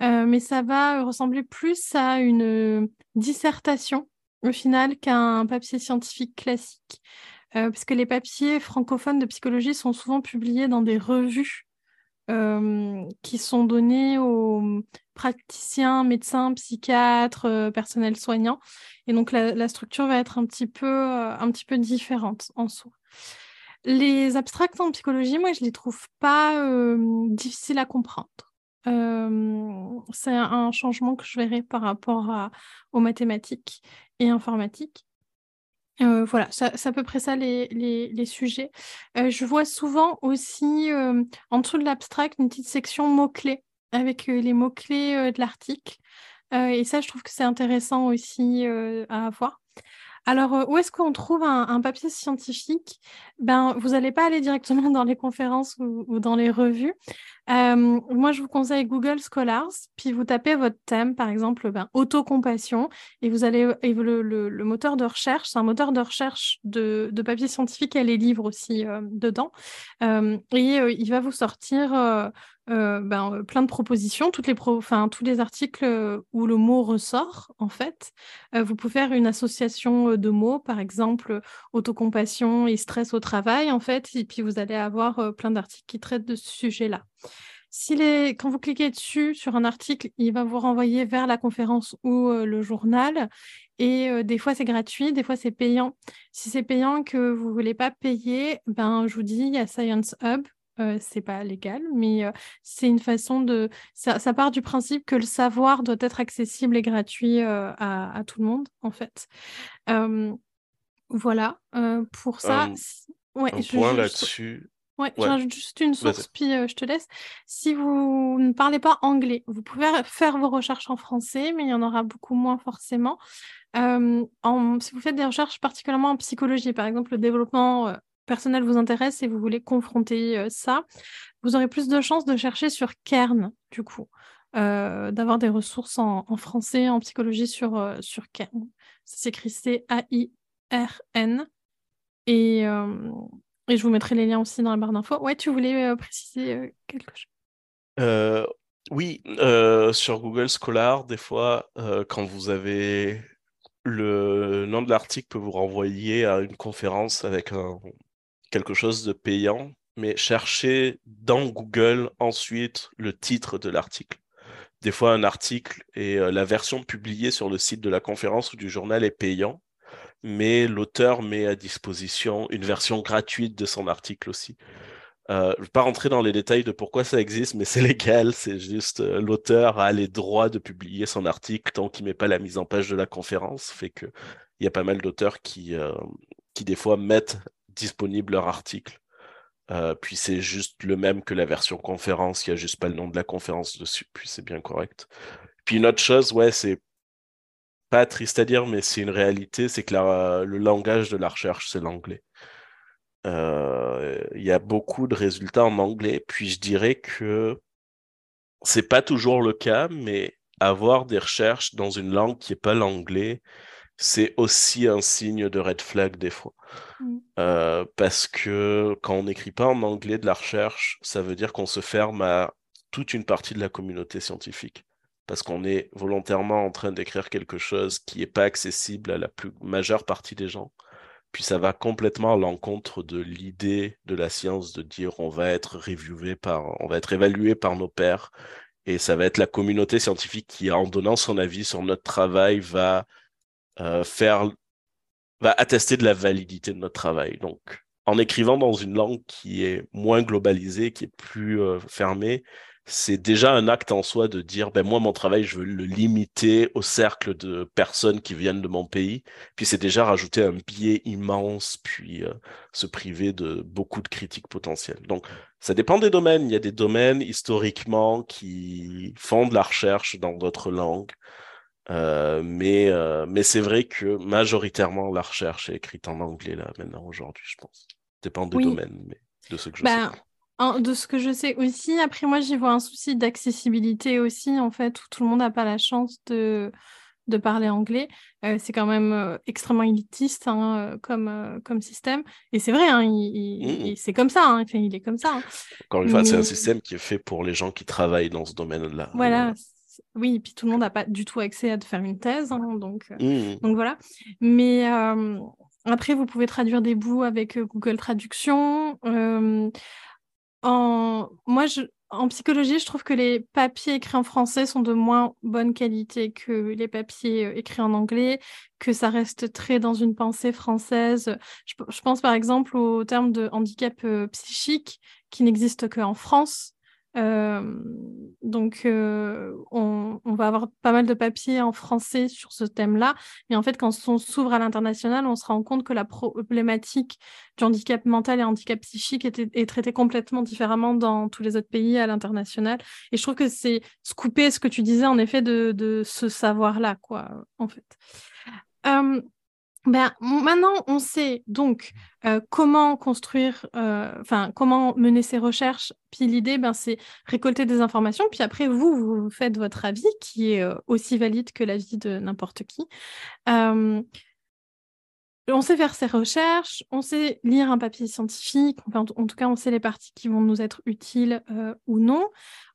euh, mais ça va ressembler plus à une dissertation au final qu'un papier scientifique classique. Euh, parce que les papiers francophones de psychologie sont souvent publiés dans des revues euh, qui sont donnés aux praticiens, médecins, psychiatres, euh, personnel soignant. Et donc la, structure va être un petit peu, euh, un petit peu différente en soi. Les abstracts en psychologie, moi, je les trouve pas difficiles à comprendre. c'est un changement que je verrai par rapport aux mathématiques et informatiques. Euh, voilà, c'est à peu près ça les, sujets. Euh, je vois souvent aussi euh, en dessous de l'abstract une petite section mots-clés avec les mots-clés de l'article. et ça, je trouve que c'est intéressant aussi à avoir. Alors, où est-ce qu'on trouve un, papier scientifique? Ben, Vous n'allez pas aller directement dans les conférences ou dans les revues. Euh, moi, je vous conseille Google Scholars, puis vous tapez votre thème, par exemple, ben, autocompassion, et vous allez, le, moteur de recherche, c'est un moteur de recherche de, de papier scientifique, et les livres aussi euh, dedans, euh, et il va vous sortir ben, plein de propositions, toutes les pro tous les articles où le mot ressort, en fait. vous pouvez faire une association de mots, par exemple, autocompassion et stress au travail, en fait, et puis vous allez avoir plein d'articles qui traitent de ce sujet-là. Si les... Quand vous cliquez dessus sur un article, il va vous renvoyer vers la conférence ou euh, le journal. Et euh, des fois, c'est gratuit, des fois, c'est payant. Si c'est payant que vous ne voulez pas payer, ben, je vous dis, il y a Science Hub. Euh, c'est pas légal, mais c'est une façon de. Ça, part du principe que le savoir doit être accessible et gratuit à, tout le monde, en fait. voilà, pour ça. Ouais, un point là-dessus. Ouais, juste une source, puis euh, je te laisse. Si vous ne parlez pas anglais, vous pouvez faire vos recherches en français, mais il y en aura beaucoup moins forcément. Euh, si vous faites des recherches particulièrement en psychologie, par exemple, le développement euh, personnel vous intéresse et vous voulez confronter ça, vous aurez plus de chances de chercher sur Kern, du coup, d'avoir des ressources en, français, en psychologie sur, sur Kern. Ça s'écrit C-A-I-R-N. Et, et je vous mettrai les liens aussi dans la barre d'infos. Ouais, tu voulais euh, préciser euh, quelque chose? Euh, Oui, sur Google Scholar, des fois, quand vous avez le nom de l'article peut vous renvoyer à une conférence avec quelque chose de payant, mais cherchez dans Google ensuite le titre de l'article. Des fois, un article et la version publiée sur le site de la conférence ou du journal est payant mais l'auteur met à disposition une version gratuite de son article aussi. Euh, je ne vais pas rentrer dans les détails de pourquoi ça existe, mais c'est légal. C'est juste euh, l'auteur a les droits de publier son article tant qu'il ne met pas la mise en page de la conférence. Fait que il y a pas mal d'auteurs qui, euh, qui des fois mettent disponible leur article. puis c'est juste le même que la version conférence. Il n'y a juste pas le nom de la conférence dessus. Puis c'est bien correct. Puis une autre chose, ouais, c'est pas triste à dire, mais c'est une réalité, c'est que le langage de la recherche, c'est l'anglais. Euh, il y a beaucoup de résultats en anglais. Puis je dirais que c'est pas toujours le cas, mais avoir des recherches dans une langue qui n'est pas l'anglais, c'est aussi un signe de red flag des fois. Mm. Euh, parce que quand on n'écrit pas en anglais de la recherche, ça veut dire qu'on se ferme à toute une partie de la communauté scientifique. Parce qu'on est volontairement en train d'écrire quelque chose qui n'est pas accessible à la plus majeure partie des gens. Puis ça va complètement à l'encontre de l'idée de la science de dire on va être reviewé par, on va être évalué par nos pairs. Et ça va être la communauté scientifique qui, en donnant son avis sur notre travail, va euh, faire, va attester de la validité de notre travail. Donc, en écrivant dans une langue qui est moins globalisée, qui est plus euh, fermée, c'est déjà un acte en soi de dire ben moi mon travail je veux le limiter au cercle de personnes qui viennent de mon pays. Puis c'est déjà rajouter un biais immense puis euh, se priver de beaucoup de critiques potentielles. Donc ça dépend des domaines. Il y a des domaines historiquement qui font de la recherche dans d'autres langues. Euh, mais euh, mais c'est vrai que majoritairement la recherche est écrite en anglais là maintenant aujourd'hui je pense. Dépend des domaines mais de ce que je ben, sais de ce que je sais aussi, après moi j'y vois un souci d'accessibilité aussi, en fait, où tout le monde n'a pas la chance de, de parler anglais. Euh, c'est quand même euh, extrêmement élitiste hein, euh, comme, comme système. Et c'est vrai, hein, mmh. c'est comme ça, hein, il est comme ça. Hein. Encore une fois, c'est un système qui est fait pour les gens qui travaillent dans ce domaine-là. Voilà. Oui, et puis tout le monde n'a pas du tout accès à de faire une thèse, donc, mmh. donc voilà. Mais après, vous pouvez traduire des bouts avec Google Traduction. En... Moi, je... en psychologie, je trouve que les papiers écrits en français sont de moins bonne qualité que les papiers euh, écrits en anglais, que ça reste très dans une pensée française. Je, je pense par exemple au terme de handicap euh, psychique qui n'existe qu'en France. Donc, on, va avoir pas mal de papiers en français sur ce thème-là. Mais en fait, quand on s'ouvre à l'international, on se rend compte que la problématique du handicap mental et handicap psychique est, traitée complètement différemment dans tous les autres pays à l'international. Et je trouve que c'est se couper ce que tu disais, en effet, de, ce savoir-là, quoi, en fait. Ben, maintenant, on sait donc euh, comment construire, euh, enfin, comment mener ses recherches. Puis l'idée, ben, c'est récolter des informations. Puis après, vous, vous faites votre avis, qui est euh, aussi valide que l'avis de n'importe qui. on sait faire ses recherches, on sait lire un papier scientifique, en, tout cas, on sait les parties qui vont nous être utiles ou non.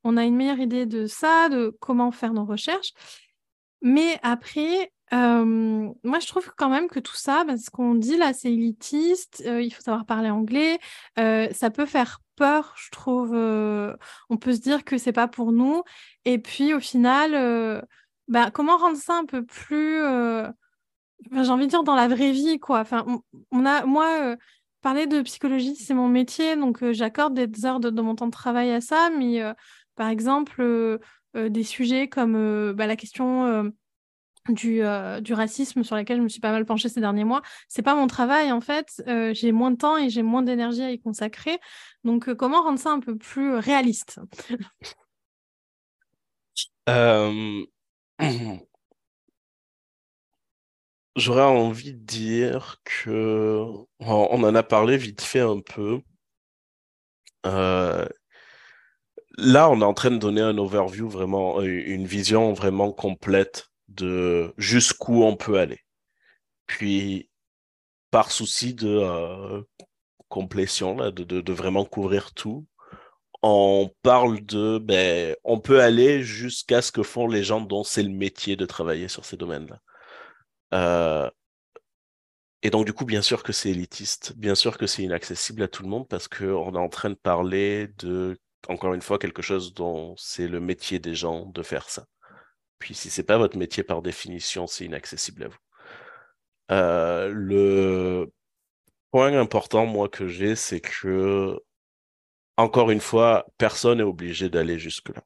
On a une meilleure idée de ça, de comment faire nos recherches. Mais après, moi, je trouve quand même que tout ça, parce ce qu'on dit là, c'est élitiste, il faut savoir parler anglais, ça peut faire peur, je trouve. on peut se dire que c'est pas pour nous. Et puis, au final, bah, comment rendre ça un peu plus, j'ai envie de dire, dans la vraie vie, quoi. Enfin, on, a, moi, parler de psychologie, c'est mon métier, donc j'accorde des heures de, mon temps de travail à ça, mais par exemple, des sujets comme bah, la question du, euh, du, racisme sur laquelle je me suis pas mal penchée ces derniers mois. C'est pas mon travail en fait. Euh, j'ai moins de temps et j'ai moins d'énergie à y consacrer. Donc, euh, comment rendre ça un peu plus réaliste? J'aurais envie de dire que on en a parlé vite fait un peu. Là, on est en train de donner un overview vraiment, une vision vraiment complète de jusqu'où on peut aller. Puis, par souci de euh, complétion, là, de, de, vraiment couvrir tout, on parle de, ben, on peut aller jusqu'à ce que font les gens dont c'est le métier de travailler sur ces domaines-là. Euh, et donc, du coup, bien sûr que c'est élitiste, bien sûr que c'est inaccessible à tout le monde parce qu'on est en train de parler de, encore une fois, quelque chose dont c'est le métier des gens de faire ça. Puis si c'est pas votre métier par définition, c'est inaccessible à vous. Euh, le point important, moi, que j'ai, c'est que encore une fois, personne n'est obligé d'aller jusque-là.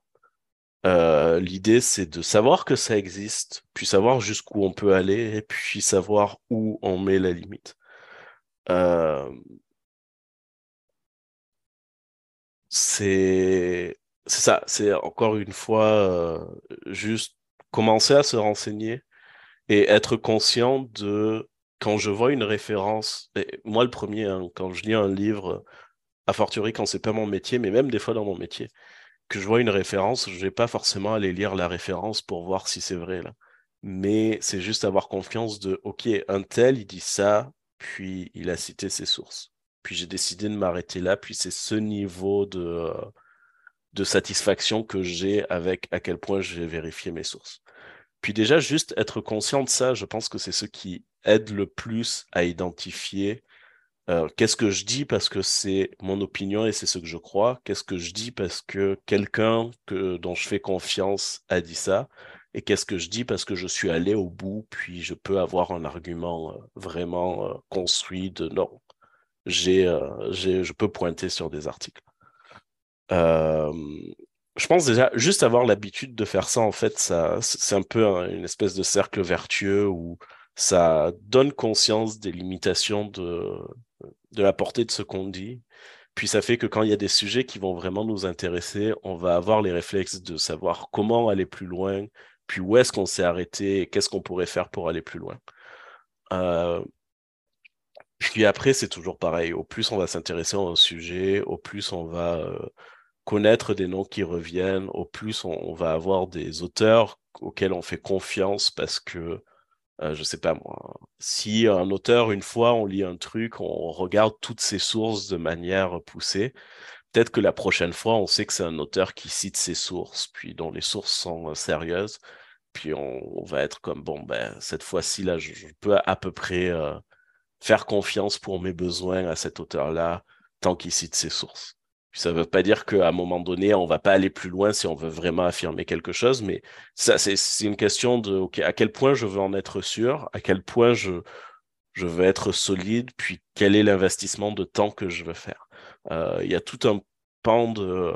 Euh, l'idée, c'est de savoir que ça existe, puis savoir jusqu'où on peut aller, et puis savoir où on met la limite. Euh, c'est ça, c'est encore une fois juste commencer à se renseigner et être conscient de quand je vois une référence, moi le premier, hein, quand je lis un livre, a fortiori quand c'est pas mon métier, mais même des fois dans mon métier, que je vois une référence, je vais pas forcément aller lire la référence pour voir si c'est vrai là. Mais c'est juste avoir confiance de OK, un tel, il dit ça, puis il a cité ses sources. Puis j'ai décidé de m'arrêter là, puis c'est ce niveau de, de satisfaction que j'ai avec à quel point j'ai vérifié mes sources. Puis déjà, juste être conscient de ça, je pense que c'est ce qui aide le plus à identifier euh, qu'est-ce que je dis parce que c'est mon opinion et c'est ce que je crois, qu'est-ce que je dis parce que quelqu'un que, dont je fais confiance a dit ça, et qu'est-ce que je dis parce que je suis allé au bout, puis je peux avoir un argument euh, vraiment euh, construit de non, j'ai, je peux pointer sur des articles. Je pense déjà, juste avoir l'habitude de faire ça, en fait, ça, c'est un peu une espèce de cercle vertueux où ça donne conscience des limitations de, de la portée de ce qu'on dit. Puis ça fait que quand il y a des sujets qui vont vraiment nous intéresser, on va avoir les réflexes de savoir comment aller plus loin, puis où est-ce qu'on s'est arrêté qu'est-ce qu'on pourrait faire pour aller plus loin. Euh, puis après, c'est toujours pareil. Au plus on va s'intéresser à un sujet, au plus on va euh, connaître des noms qui reviennent, au plus on, va avoir des auteurs auxquels on fait confiance parce que, euh, je sais pas moi, si un auteur, une fois, on lit un truc, on regarde toutes ses sources de manière poussée, peut-être que la prochaine fois, on sait que c'est un auteur qui cite ses sources, puis dont les sources sont sérieuses, puis on, va être comme, bon, ben, cette fois-ci, là, je, peux à, peu près faire confiance pour mes besoins à cet auteur-là tant qu'il cite ses sources. Ça ne veut pas dire qu'à un moment donné, on ne va pas aller plus loin si on veut vraiment affirmer quelque chose, mais ça, c'est une question de à quel point je veux en être sûr, à quel point je, je veux être solide, puis quel est l'investissement de temps que je veux faire. Euh, il y a tout un pan de,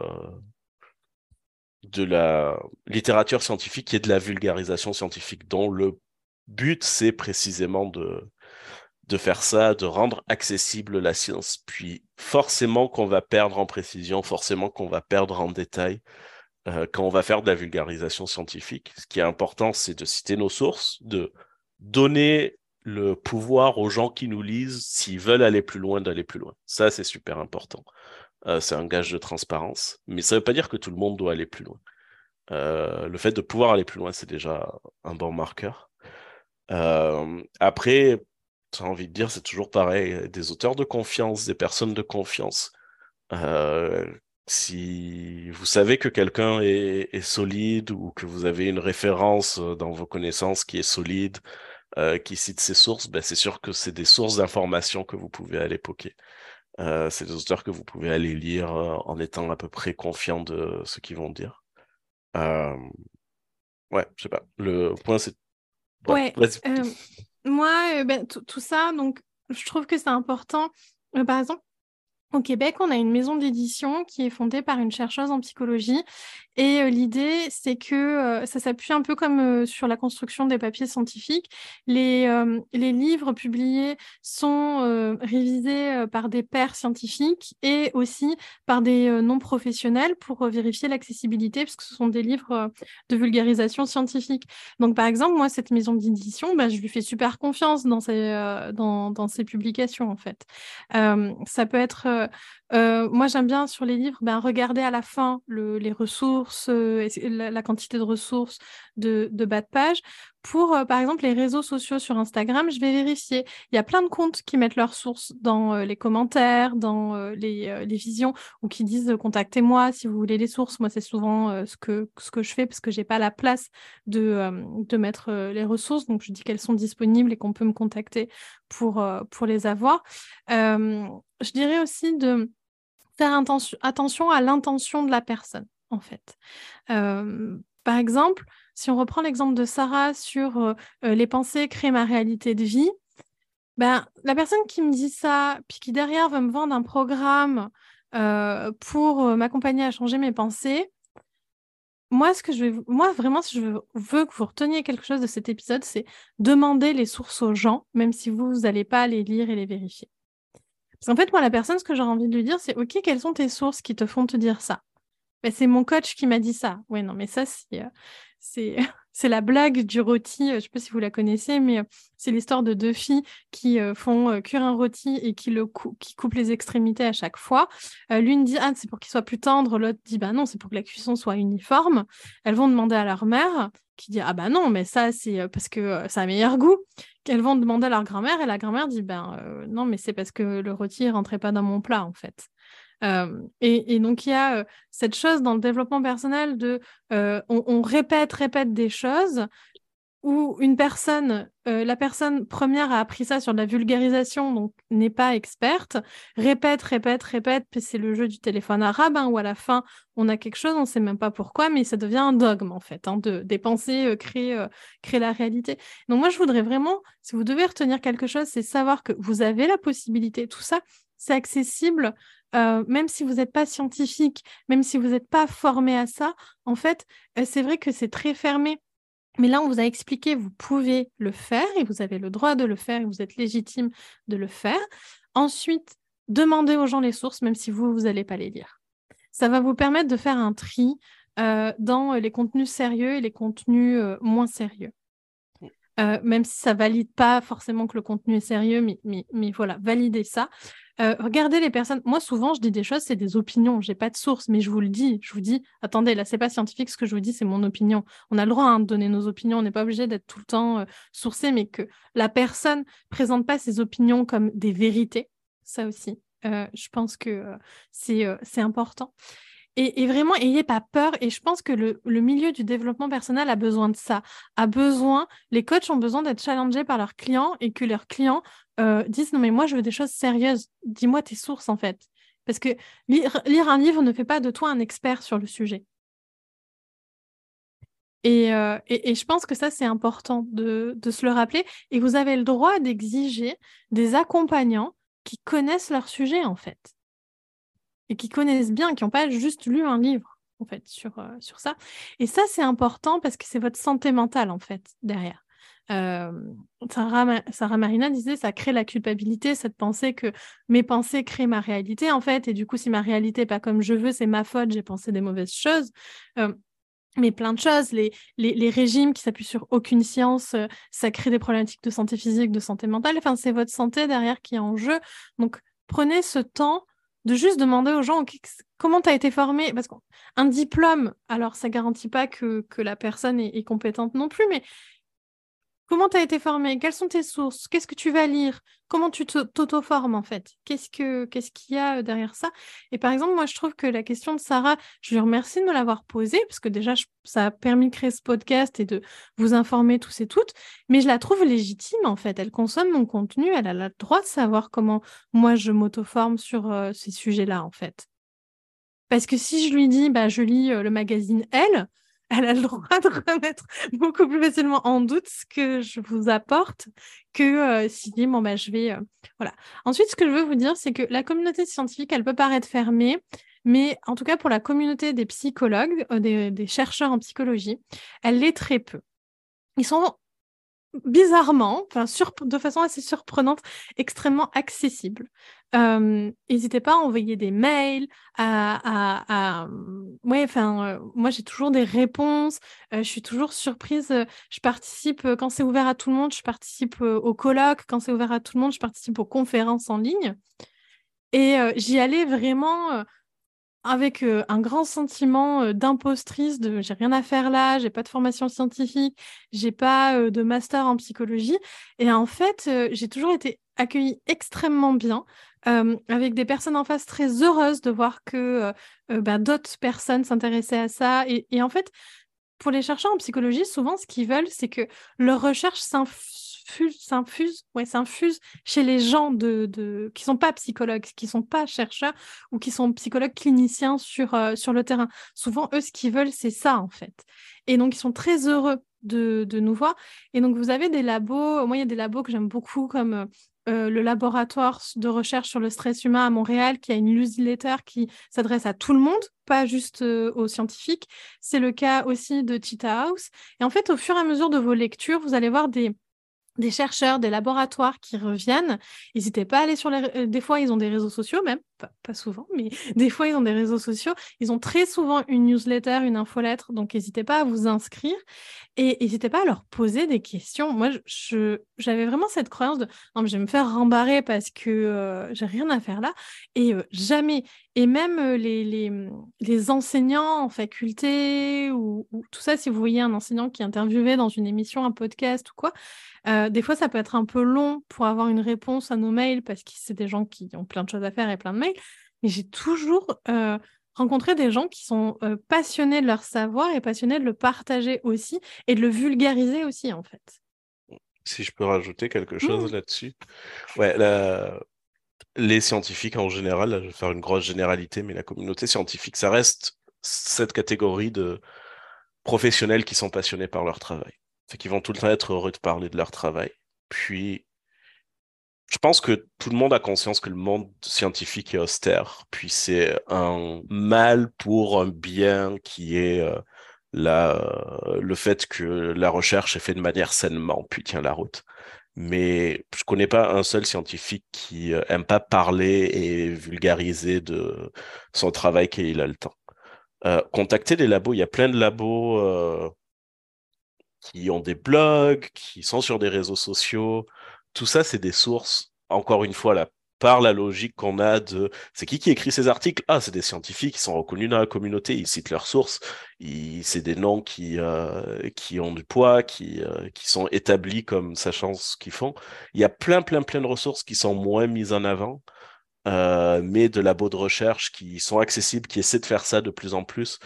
de la littérature scientifique et de la vulgarisation scientifique dont le but, c'est précisément de, de faire ça, de rendre accessible la science. Puis forcément qu'on va perdre en précision, forcément qu'on va perdre en détail euh, quand on va faire de la vulgarisation scientifique. Ce qui est important, c'est de citer nos sources, de donner le pouvoir aux gens qui nous lisent, s'ils veulent aller plus loin, d'aller plus loin. Ça, c'est super important. Euh, c'est un gage de transparence. Mais ça ne veut pas dire que tout le monde doit aller plus loin. Euh, le fait de pouvoir aller plus loin, c'est déjà un bon marqueur. après, j'ai envie de dire, c'est toujours pareil. Des auteurs de confiance, des personnes de confiance. Euh, si vous savez que quelqu'un est, solide ou que vous avez une référence euh, dans vos connaissances qui est solide, euh, qui cite ses sources, ben c'est sûr que c'est des sources d'informations que vous pouvez aller poker. c'est des auteurs que vous pouvez aller lire en étant à peu près confiant de ce qu'ils vont dire. Ouais, je sais pas. Le point, c'est. Ouais. Moi, ben, tout ça, donc, je trouve que c'est important. par exemple, au Québec, on a une maison d'édition qui est fondée par une chercheuse en psychologie. Et l'idée, c'est que ça s'appuie un peu comme sur la construction des papiers scientifiques. Les, livres publiés sont révisés par des pairs scientifiques et aussi par des non-professionnels pour vérifier l'accessibilité, parce que ce sont des livres de vulgarisation scientifique. Donc, par exemple, moi, cette maison d'édition, bah, je lui fais super confiance dans ses, dans ses publications, en fait. ça peut être moi, j'aime bien sur les livres, ben, regarder à la fin les ressources, la, quantité de ressources de, bas de page. Pour, par exemple, les réseaux sociaux sur Instagram, je vais vérifier. Il y a plein de comptes qui mettent leurs sources dans les commentaires, dans les, visions, ou qui disent contactez-moi si vous voulez les sources. Moi, c'est souvent ce, que, je fais parce que j'ai pas la place de, mettre les ressources. Donc, je dis qu'elles sont disponibles et qu'on peut me contacter pour les avoir. Je dirais aussi de faire attention à l'intention de la personne, en fait. par exemple, si on reprend l'exemple de Sarah sur les pensées créent ma réalité de vie, ben, la personne qui me dit ça, puis qui derrière veut me vendre un programme pour m'accompagner à changer mes pensées, moi, ce que je vais, moi vraiment, si je veux que vous reteniez quelque chose de cet épisode, c'est demander les sources aux gens, même si vous n'allez pas les lire et les vérifier. Parce qu'en fait, moi, la personne, ce que j'aurais envie de lui dire, c'est OK, quelles sont tes sources qui te font te dire ça? Ben, C'est mon coach qui m'a dit ça. Oui, non, mais ça, c'est c'est c'est la blague du rôti. Euh, je ne sais pas si vous la connaissez, mais euh, c'est l'histoire de deux filles qui euh, font cuire un rôti et qui coupent les extrémités à chaque fois. L'une dit ah c'est pour qu'il soit plus tendre, l'autre dit bah non c'est pour que la cuisson soit uniforme. Elles vont demander à leur mère qui dit ah bah non mais ça c'est parce que ça a meilleur goût. Qu'elles vont demander à leur grand-mère et la grand-mère dit ben non mais c'est parce que le rôti rentrait pas dans mon plat en fait. Euh, et, donc, il y a euh, cette chose dans le développement personnel de euh, on, répète, répète des choses où une personne, la personne première a appris ça sur de la vulgarisation, donc n'est pas experte, répète, répète, répète, puis c'est le jeu du téléphone arabe, hein, où à la fin, on a quelque chose, on ne sait même pas pourquoi, mais ça devient un dogme, en fait, hein, de, des pensées créer, créer la réalité. Donc moi, je voudrais vraiment, si vous devez retenir quelque chose, c'est savoir que vous avez la possibilité, tout ça, c'est accessible euh, même si vous n'êtes pas scientifique, même si vous n'êtes pas formé à ça, en fait, euh, c'est vrai que c'est très fermé. Mais là, on vous a expliqué, vous pouvez le faire et vous avez le droit de le faire et vous êtes légitime de le faire. Ensuite, demandez aux gens les sources, même si vous, vous n'allez pas les lire. Ça va vous permettre de faire un tri euh, dans les contenus sérieux et les contenus moins sérieux. Même si ça valide pas forcément que le contenu est sérieux, mais, mais, mais voilà, validez ça. Euh, regardez les personnes. Moi, souvent, je dis des choses, c'est des opinions. J'ai pas de source, mais je vous le dis. Je vous dis, attendez, là, c'est pas scientifique. Ce que je vous dis, c'est mon opinion. On a le droit hein, de donner nos opinions. On n'est pas obligé d'être tout le temps euh, sourcé, mais que la personne présente pas ses opinions comme des vérités. Ça aussi, euh, je pense que c'est important. Et, vraiment, ayez pas peur. Et je pense que le, milieu du développement personnel a besoin de ça. A besoin, les coachs ont besoin d'être challengés par leurs clients et que leurs clients euh, disent non mais moi je veux des choses sérieuses. Dis-moi tes sources en fait. Parce que lire, un livre ne fait pas de toi un expert sur le sujet. Et, euh, je pense que ça, c'est important de, de, se le rappeler. Et vous avez le droit d'exiger des accompagnants qui connaissent leur sujet, en fait et qui connaissent bien, qui n'ont pas juste lu un livre, en fait, sur, euh, sur ça. Et ça, c'est important parce que c'est votre santé mentale, en fait, derrière. Euh, Sarah, Marina disait ça crée la culpabilité, cette pensée que mes pensées créent ma réalité en fait, et du coup si ma réalité n'est pas comme je veux, c'est ma faute, j'ai pensé des mauvaises choses. Euh, mais plein de choses, les, les, régimes qui s'appuient sur aucune science, ça crée des problématiques de santé physique, de santé mentale, enfin c'est votre santé derrière qui est en jeu. Donc prenez ce temps de juste demander aux gens comment tu été formé. Parce qu'un diplôme, alors ça garantit pas que la personne est, compétente non plus, mais comment tu as été formé Quelles sont tes sources? Qu'est-ce que tu vas lire? Comment tu t'auto-formes en fait? Qu'est-ce qu'il y a euh, derrière ça? Et par exemple, moi je trouve que la question de Sarah, je lui remercie de me l'avoir posée, parce que déjà ça a permis de créer ce podcast et de vous informer tous et toutes, mais je la trouve légitime en fait. Elle consomme mon contenu, elle a le droit de savoir comment moi je m'auto-forme sur euh, ces sujets-là en fait. Parce que si je lui dis, bah, je lis euh, le magazine Elle, elle a le droit de remettre beaucoup plus facilement en doute ce que je vous apporte que euh, si bon bah je vais euh, voilà. Ensuite, ce que je veux vous dire, c'est que la communauté scientifique, elle peut paraître fermée, mais en tout cas pour la communauté des psychologues, euh, des, des, chercheurs en psychologie, elle l'est très peu. Ils sont bizarrement, de façon assez surprenante, extrêmement accessible. N'hésitez pas à envoyer des mails, à, ouais, enfin, euh, moi j'ai toujours des réponses. Euh, je suis toujours surprise. Euh, je participe quand c'est ouvert à tout le monde. Je participe au colloque quand c'est ouvert à tout le monde. Je participe aux conférences en ligne. Et j'y allais vraiment avec un grand sentiment d'impostrice, de j'ai rien à faire là, j'ai pas de formation scientifique, j'ai pas de master en psychologie. Et en fait, j'ai toujours été accueillie extrêmement bien, avec des personnes en face très heureuses de voir que bah, d'autres personnes s'intéressaient à ça. Et, en fait, pour les chercheurs en psychologie, souvent, ce qu'ils veulent, c'est que leur recherche s'infuse chez les gens qui sont pas psychologues, qui sont pas chercheurs ou qui sont psychologues cliniciens sur, euh, sur le terrain. Souvent, eux, ce qu'ils veulent, c'est ça, en fait. Et donc, ils sont très heureux de, de, nous voir. Et donc, vous avez des labos, moi, il y a des labos que j'aime beaucoup, comme euh, le laboratoire de recherche sur le stress humain à Montréal qui a une newsletter qui s'adresse à tout le monde, pas juste euh, aux scientifiques. C'est le cas aussi de Cheetah House. Et en fait, au fur et à mesure de vos lectures, vous allez voir des des chercheurs, des laboratoires qui reviennent. N'hésitez pas à aller sur les... Euh, des fois, ils ont des réseaux sociaux même, pas, souvent, mais des fois, ils ont des réseaux sociaux. Ils ont très souvent une newsletter, une infolettre, donc n'hésitez pas à vous inscrire et n'hésitez pas à leur poser des questions. Moi, j'avais vraiment cette croyance de non, mais je vais me faire rembarrer parce que euh, j'ai rien à faire là. Et euh, jamais. Et même les, les, les, enseignants en faculté ou, ou, tout ça, si vous voyez un enseignant qui interviewait dans une émission, un podcast ou quoi, euh, des fois, ça peut être un peu long pour avoir une réponse à nos mails parce que c'est des gens qui ont plein de choses à faire et plein de mails. Mais j'ai toujours euh, rencontré des gens qui sont euh, passionnés de leur savoir et passionnés de le partager aussi et de le vulgariser aussi, en fait. Si je peux rajouter quelque chose mmh. là-dessus. Ouais, les scientifiques en général, je vais faire une grosse généralité, mais la communauté scientifique, ça reste cette catégorie de professionnels qui sont passionnés par leur travail. Fait qu'ils vont tout le temps être heureux de parler de leur travail. Puis, je pense que tout le monde a conscience que le monde scientifique est austère. Puis c'est un mal pour un bien qui est euh, la, le fait que la recherche est faite de manière sainement, puis tient la route. Mais je connais pas un seul scientifique qui euh, aime pas parler et vulgariser de son travail qu'il a le temps. Euh, contacter des labos, il y a plein de labos euh, qui ont des blogs, qui sont sur des réseaux sociaux. Tout ça, c'est des sources, encore une fois, là, par la logique qu'on a de c'est qui qui écrit ces articles? Ah, c'est des scientifiques qui sont reconnus dans la communauté, ils citent leurs sources, c'est des noms qui, euh, qui ont du poids, qui, euh, qui sont établis comme sachant ce qu'ils font. Il y a plein, plein, plein de ressources qui sont moins mises en avant, euh, mais de labos de recherche qui sont accessibles, qui essaient de faire ça de plus en plus.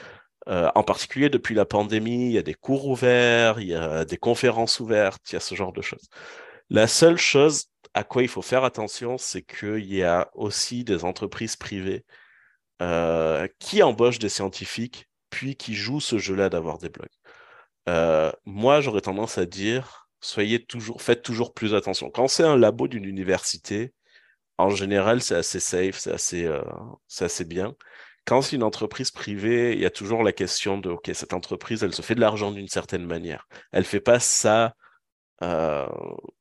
En particulier depuis la pandémie, il y a des cours ouverts, il y a des conférences ouvertes, il y a ce genre de choses. La seule chose à quoi il faut faire attention, c'est qu'il y a aussi des entreprises privées euh, qui embauchent des scientifiques, puis qui jouent ce jeu-là d'avoir des blogs. Euh, moi, j'aurais tendance à dire, soyez toujours, faites toujours plus attention. Quand c'est un labo d'une université, en général, c'est assez safe, c'est assez, c'est assez bien quand c'est une entreprise privée, il y a toujours la question de, OK, cette entreprise, elle se fait de l'argent d'une certaine manière. Elle ne fait pas ça euh,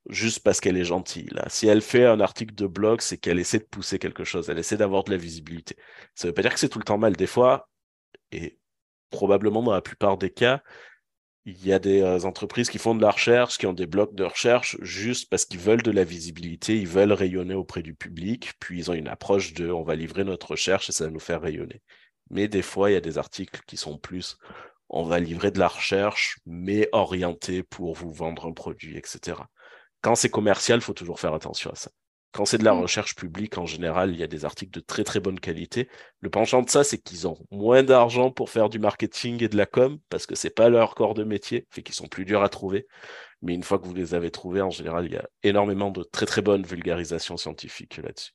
juste parce qu'elle est gentille. Si elle fait un article de blog, c'est qu'elle essaie de pousser quelque chose, elle essaie d'avoir de la visibilité. Ça ne veut pas dire que c'est tout le temps mal. Des fois, et probablement dans la plupart des cas, il y a des euh, entreprises qui font de la recherche, qui ont des blocs de recherche juste parce qu'ils veulent de la visibilité, ils veulent rayonner auprès du public, puis ils ont une approche de on va livrer notre recherche et ça va nous faire rayonner. Mais des fois, il y a des articles qui sont plus on va livrer de la recherche, mais orienté pour vous vendre un produit, etc. Quand c'est commercial, il faut toujours faire attention à ça. Quand c'est de la mm. recherche publique, en général, il y a des articles de très très bonne qualité. Le penchant de ça, c'est qu'ils ont moins d'argent pour faire du marketing et de la com, parce que c'est pas leur corps de métier, fait qu'ils sont plus durs à trouver. Mais une fois que vous les avez trouvés, en général, il y a énormément de très très bonnes vulgarisations scientifiques là-dessus.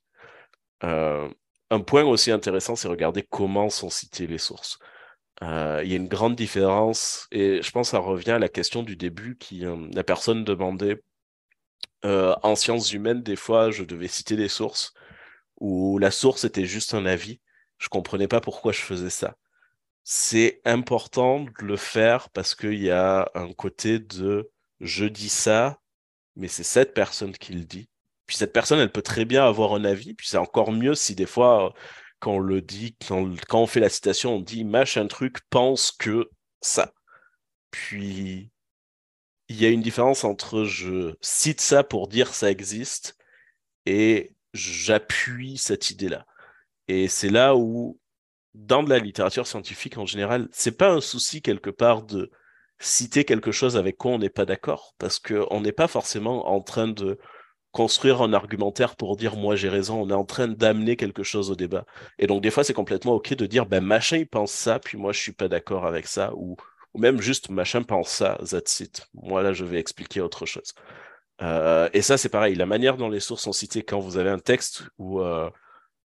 Euh, un point aussi intéressant, c'est regarder comment sont citées les sources. Euh, il y a une grande différence, et je pense que ça revient à la question du début qui euh, la personne demandait euh, en sciences humaines, des fois, je devais citer des sources où la source était juste un avis. Je comprenais pas pourquoi je faisais ça. C'est important de le faire parce qu'il y a un côté de je dis ça, mais c'est cette personne qui le dit. Puis cette personne, elle peut très bien avoir un avis. Puis c'est encore mieux si des fois, quand on le dit, quand, on fait la citation, on dit machin truc pense que ça. Puis il y a une différence entre je cite ça pour dire ça existe et j'appuie cette idée-là. Et c'est là où, dans de la littérature scientifique en général, c'est pas un souci quelque part de citer quelque chose avec quoi on n'est pas d'accord, parce qu'on n'est pas forcément en train de construire un argumentaire pour dire moi j'ai raison, on est en train d'amener quelque chose au débat. Et donc des fois c'est complètement ok de dire ben machin il pense ça, puis moi je suis pas d'accord avec ça, ou ou même juste machin pense ça, that's it. Moi là, je vais expliquer autre chose. Euh, et ça, c'est pareil. La manière dont les sources sont citées quand vous avez un texte ou, euh,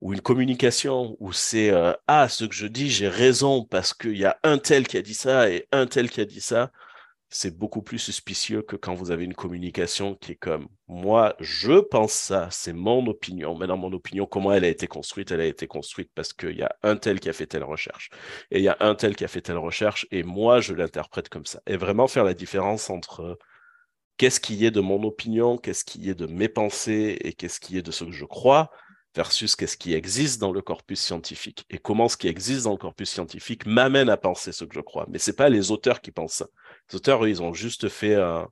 ou une communication où c'est euh, ah ce que je dis, j'ai raison parce qu'il y a un tel qui a dit ça et un tel qui a dit ça. C'est beaucoup plus suspicieux que quand vous avez une communication qui est comme moi, je pense ça, c'est mon opinion. Maintenant, mon opinion, comment elle a été construite Elle a été construite parce qu'il y a un tel qui a fait telle recherche et il y a un tel qui a fait telle recherche et moi, je l'interprète comme ça. Et vraiment faire la différence entre qu'est-ce qui est de mon opinion, qu'est-ce qui est de mes pensées et qu'est-ce qui est de ce que je crois versus qu'est-ce qui existe dans le corpus scientifique et comment ce qui existe dans le corpus scientifique m'amène à penser ce que je crois. Mais c'est pas les auteurs qui pensent ça. Auteurs, ils ont juste fait un,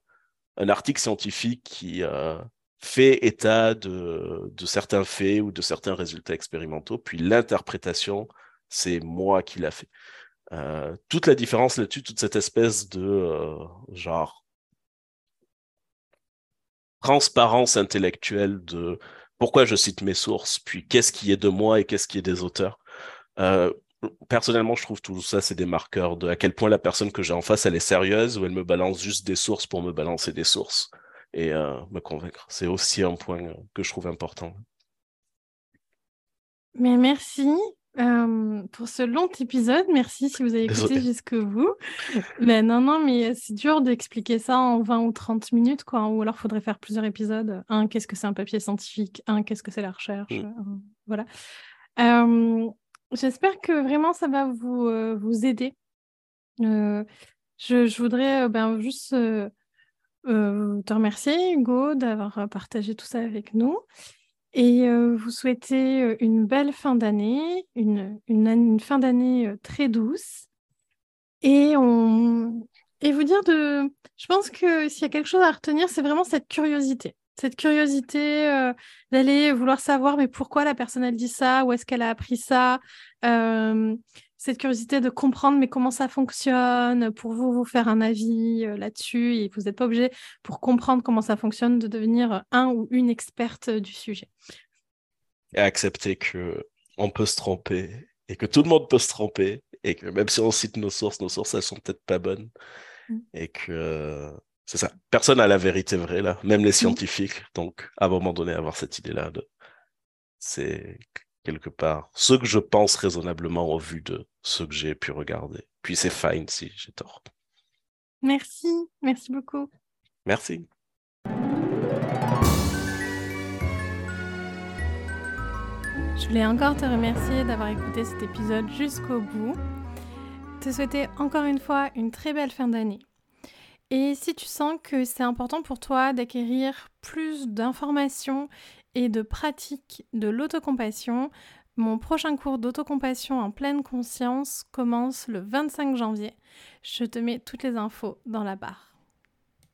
article scientifique qui euh, fait état de, certains faits ou de certains résultats expérimentaux, puis l'interprétation, c'est moi qui l'a fait. Euh, toute la différence là-dessus, toute cette espèce de euh, genre transparence intellectuelle de pourquoi je cite mes sources, puis qu'est-ce qui est de moi et qu'est-ce qui est des auteurs. Personnellement, je trouve tout ça, c'est des marqueurs de à quel point la personne que j'ai en face, elle est sérieuse ou elle me balance juste des sources pour me balancer des sources et euh, me convaincre. C'est aussi un point que je trouve important. Mais merci pour ce long épisode. Merci si vous avez écouté jusqu'au bout. Ben non, non, mais c'est dur d'expliquer ça en 20 ou 30 minutes, quoi. Ou alors, il faudrait faire plusieurs épisodes. Un, qu'est-ce que c'est un papier scientifique? Un, qu'est-ce que c'est la recherche? Mmh. Voilà. J'espère que vraiment ça va vous, vous aider. je, je, voudrais ben, juste te remercier, Hugo, d'avoir partagé tout ça avec nous. Et vous souhaitez une belle fin d'année, une, une, fin d'année très douce. Et, on... et vous dire de... Je pense que s'il y a quelque chose à retenir, c'est vraiment cette curiosité. Cette curiosité d'aller vouloir savoir, mais pourquoi la personne, elle dit ça, où est-ce qu'elle a appris ça cette curiosité de comprendre mais comment ça fonctionne, pour vous vous faire un avis euh, là-dessus et vous n'êtes pas obligé pour comprendre comment ça fonctionne de devenir un ou une experte du sujet. Et accepter que on peut se tromper et que tout le monde peut se tromper et que même si on cite nos sources, nos sources elles sont peut-être pas bonnes mm. et que c'est ça. Personne n'a la vérité vraie là, même les mm. scientifiques. Donc à un moment donné avoir cette idée là de c'est quelque part, ce que je pense raisonnablement au vu de ce que j'ai pu regarder. Puis c'est fine si j'ai tort. Merci, merci beaucoup. Merci. Je voulais encore te remercier d'avoir écouté cet épisode jusqu'au bout. Te souhaiter encore une fois une très belle fin d'année. Et si tu sens que c'est important pour toi d'acquérir plus d'informations et de pratique de l'autocompassion. Mon prochain cours d'autocompassion en pleine conscience commence le 25 janvier. Je te mets toutes les infos dans la barre.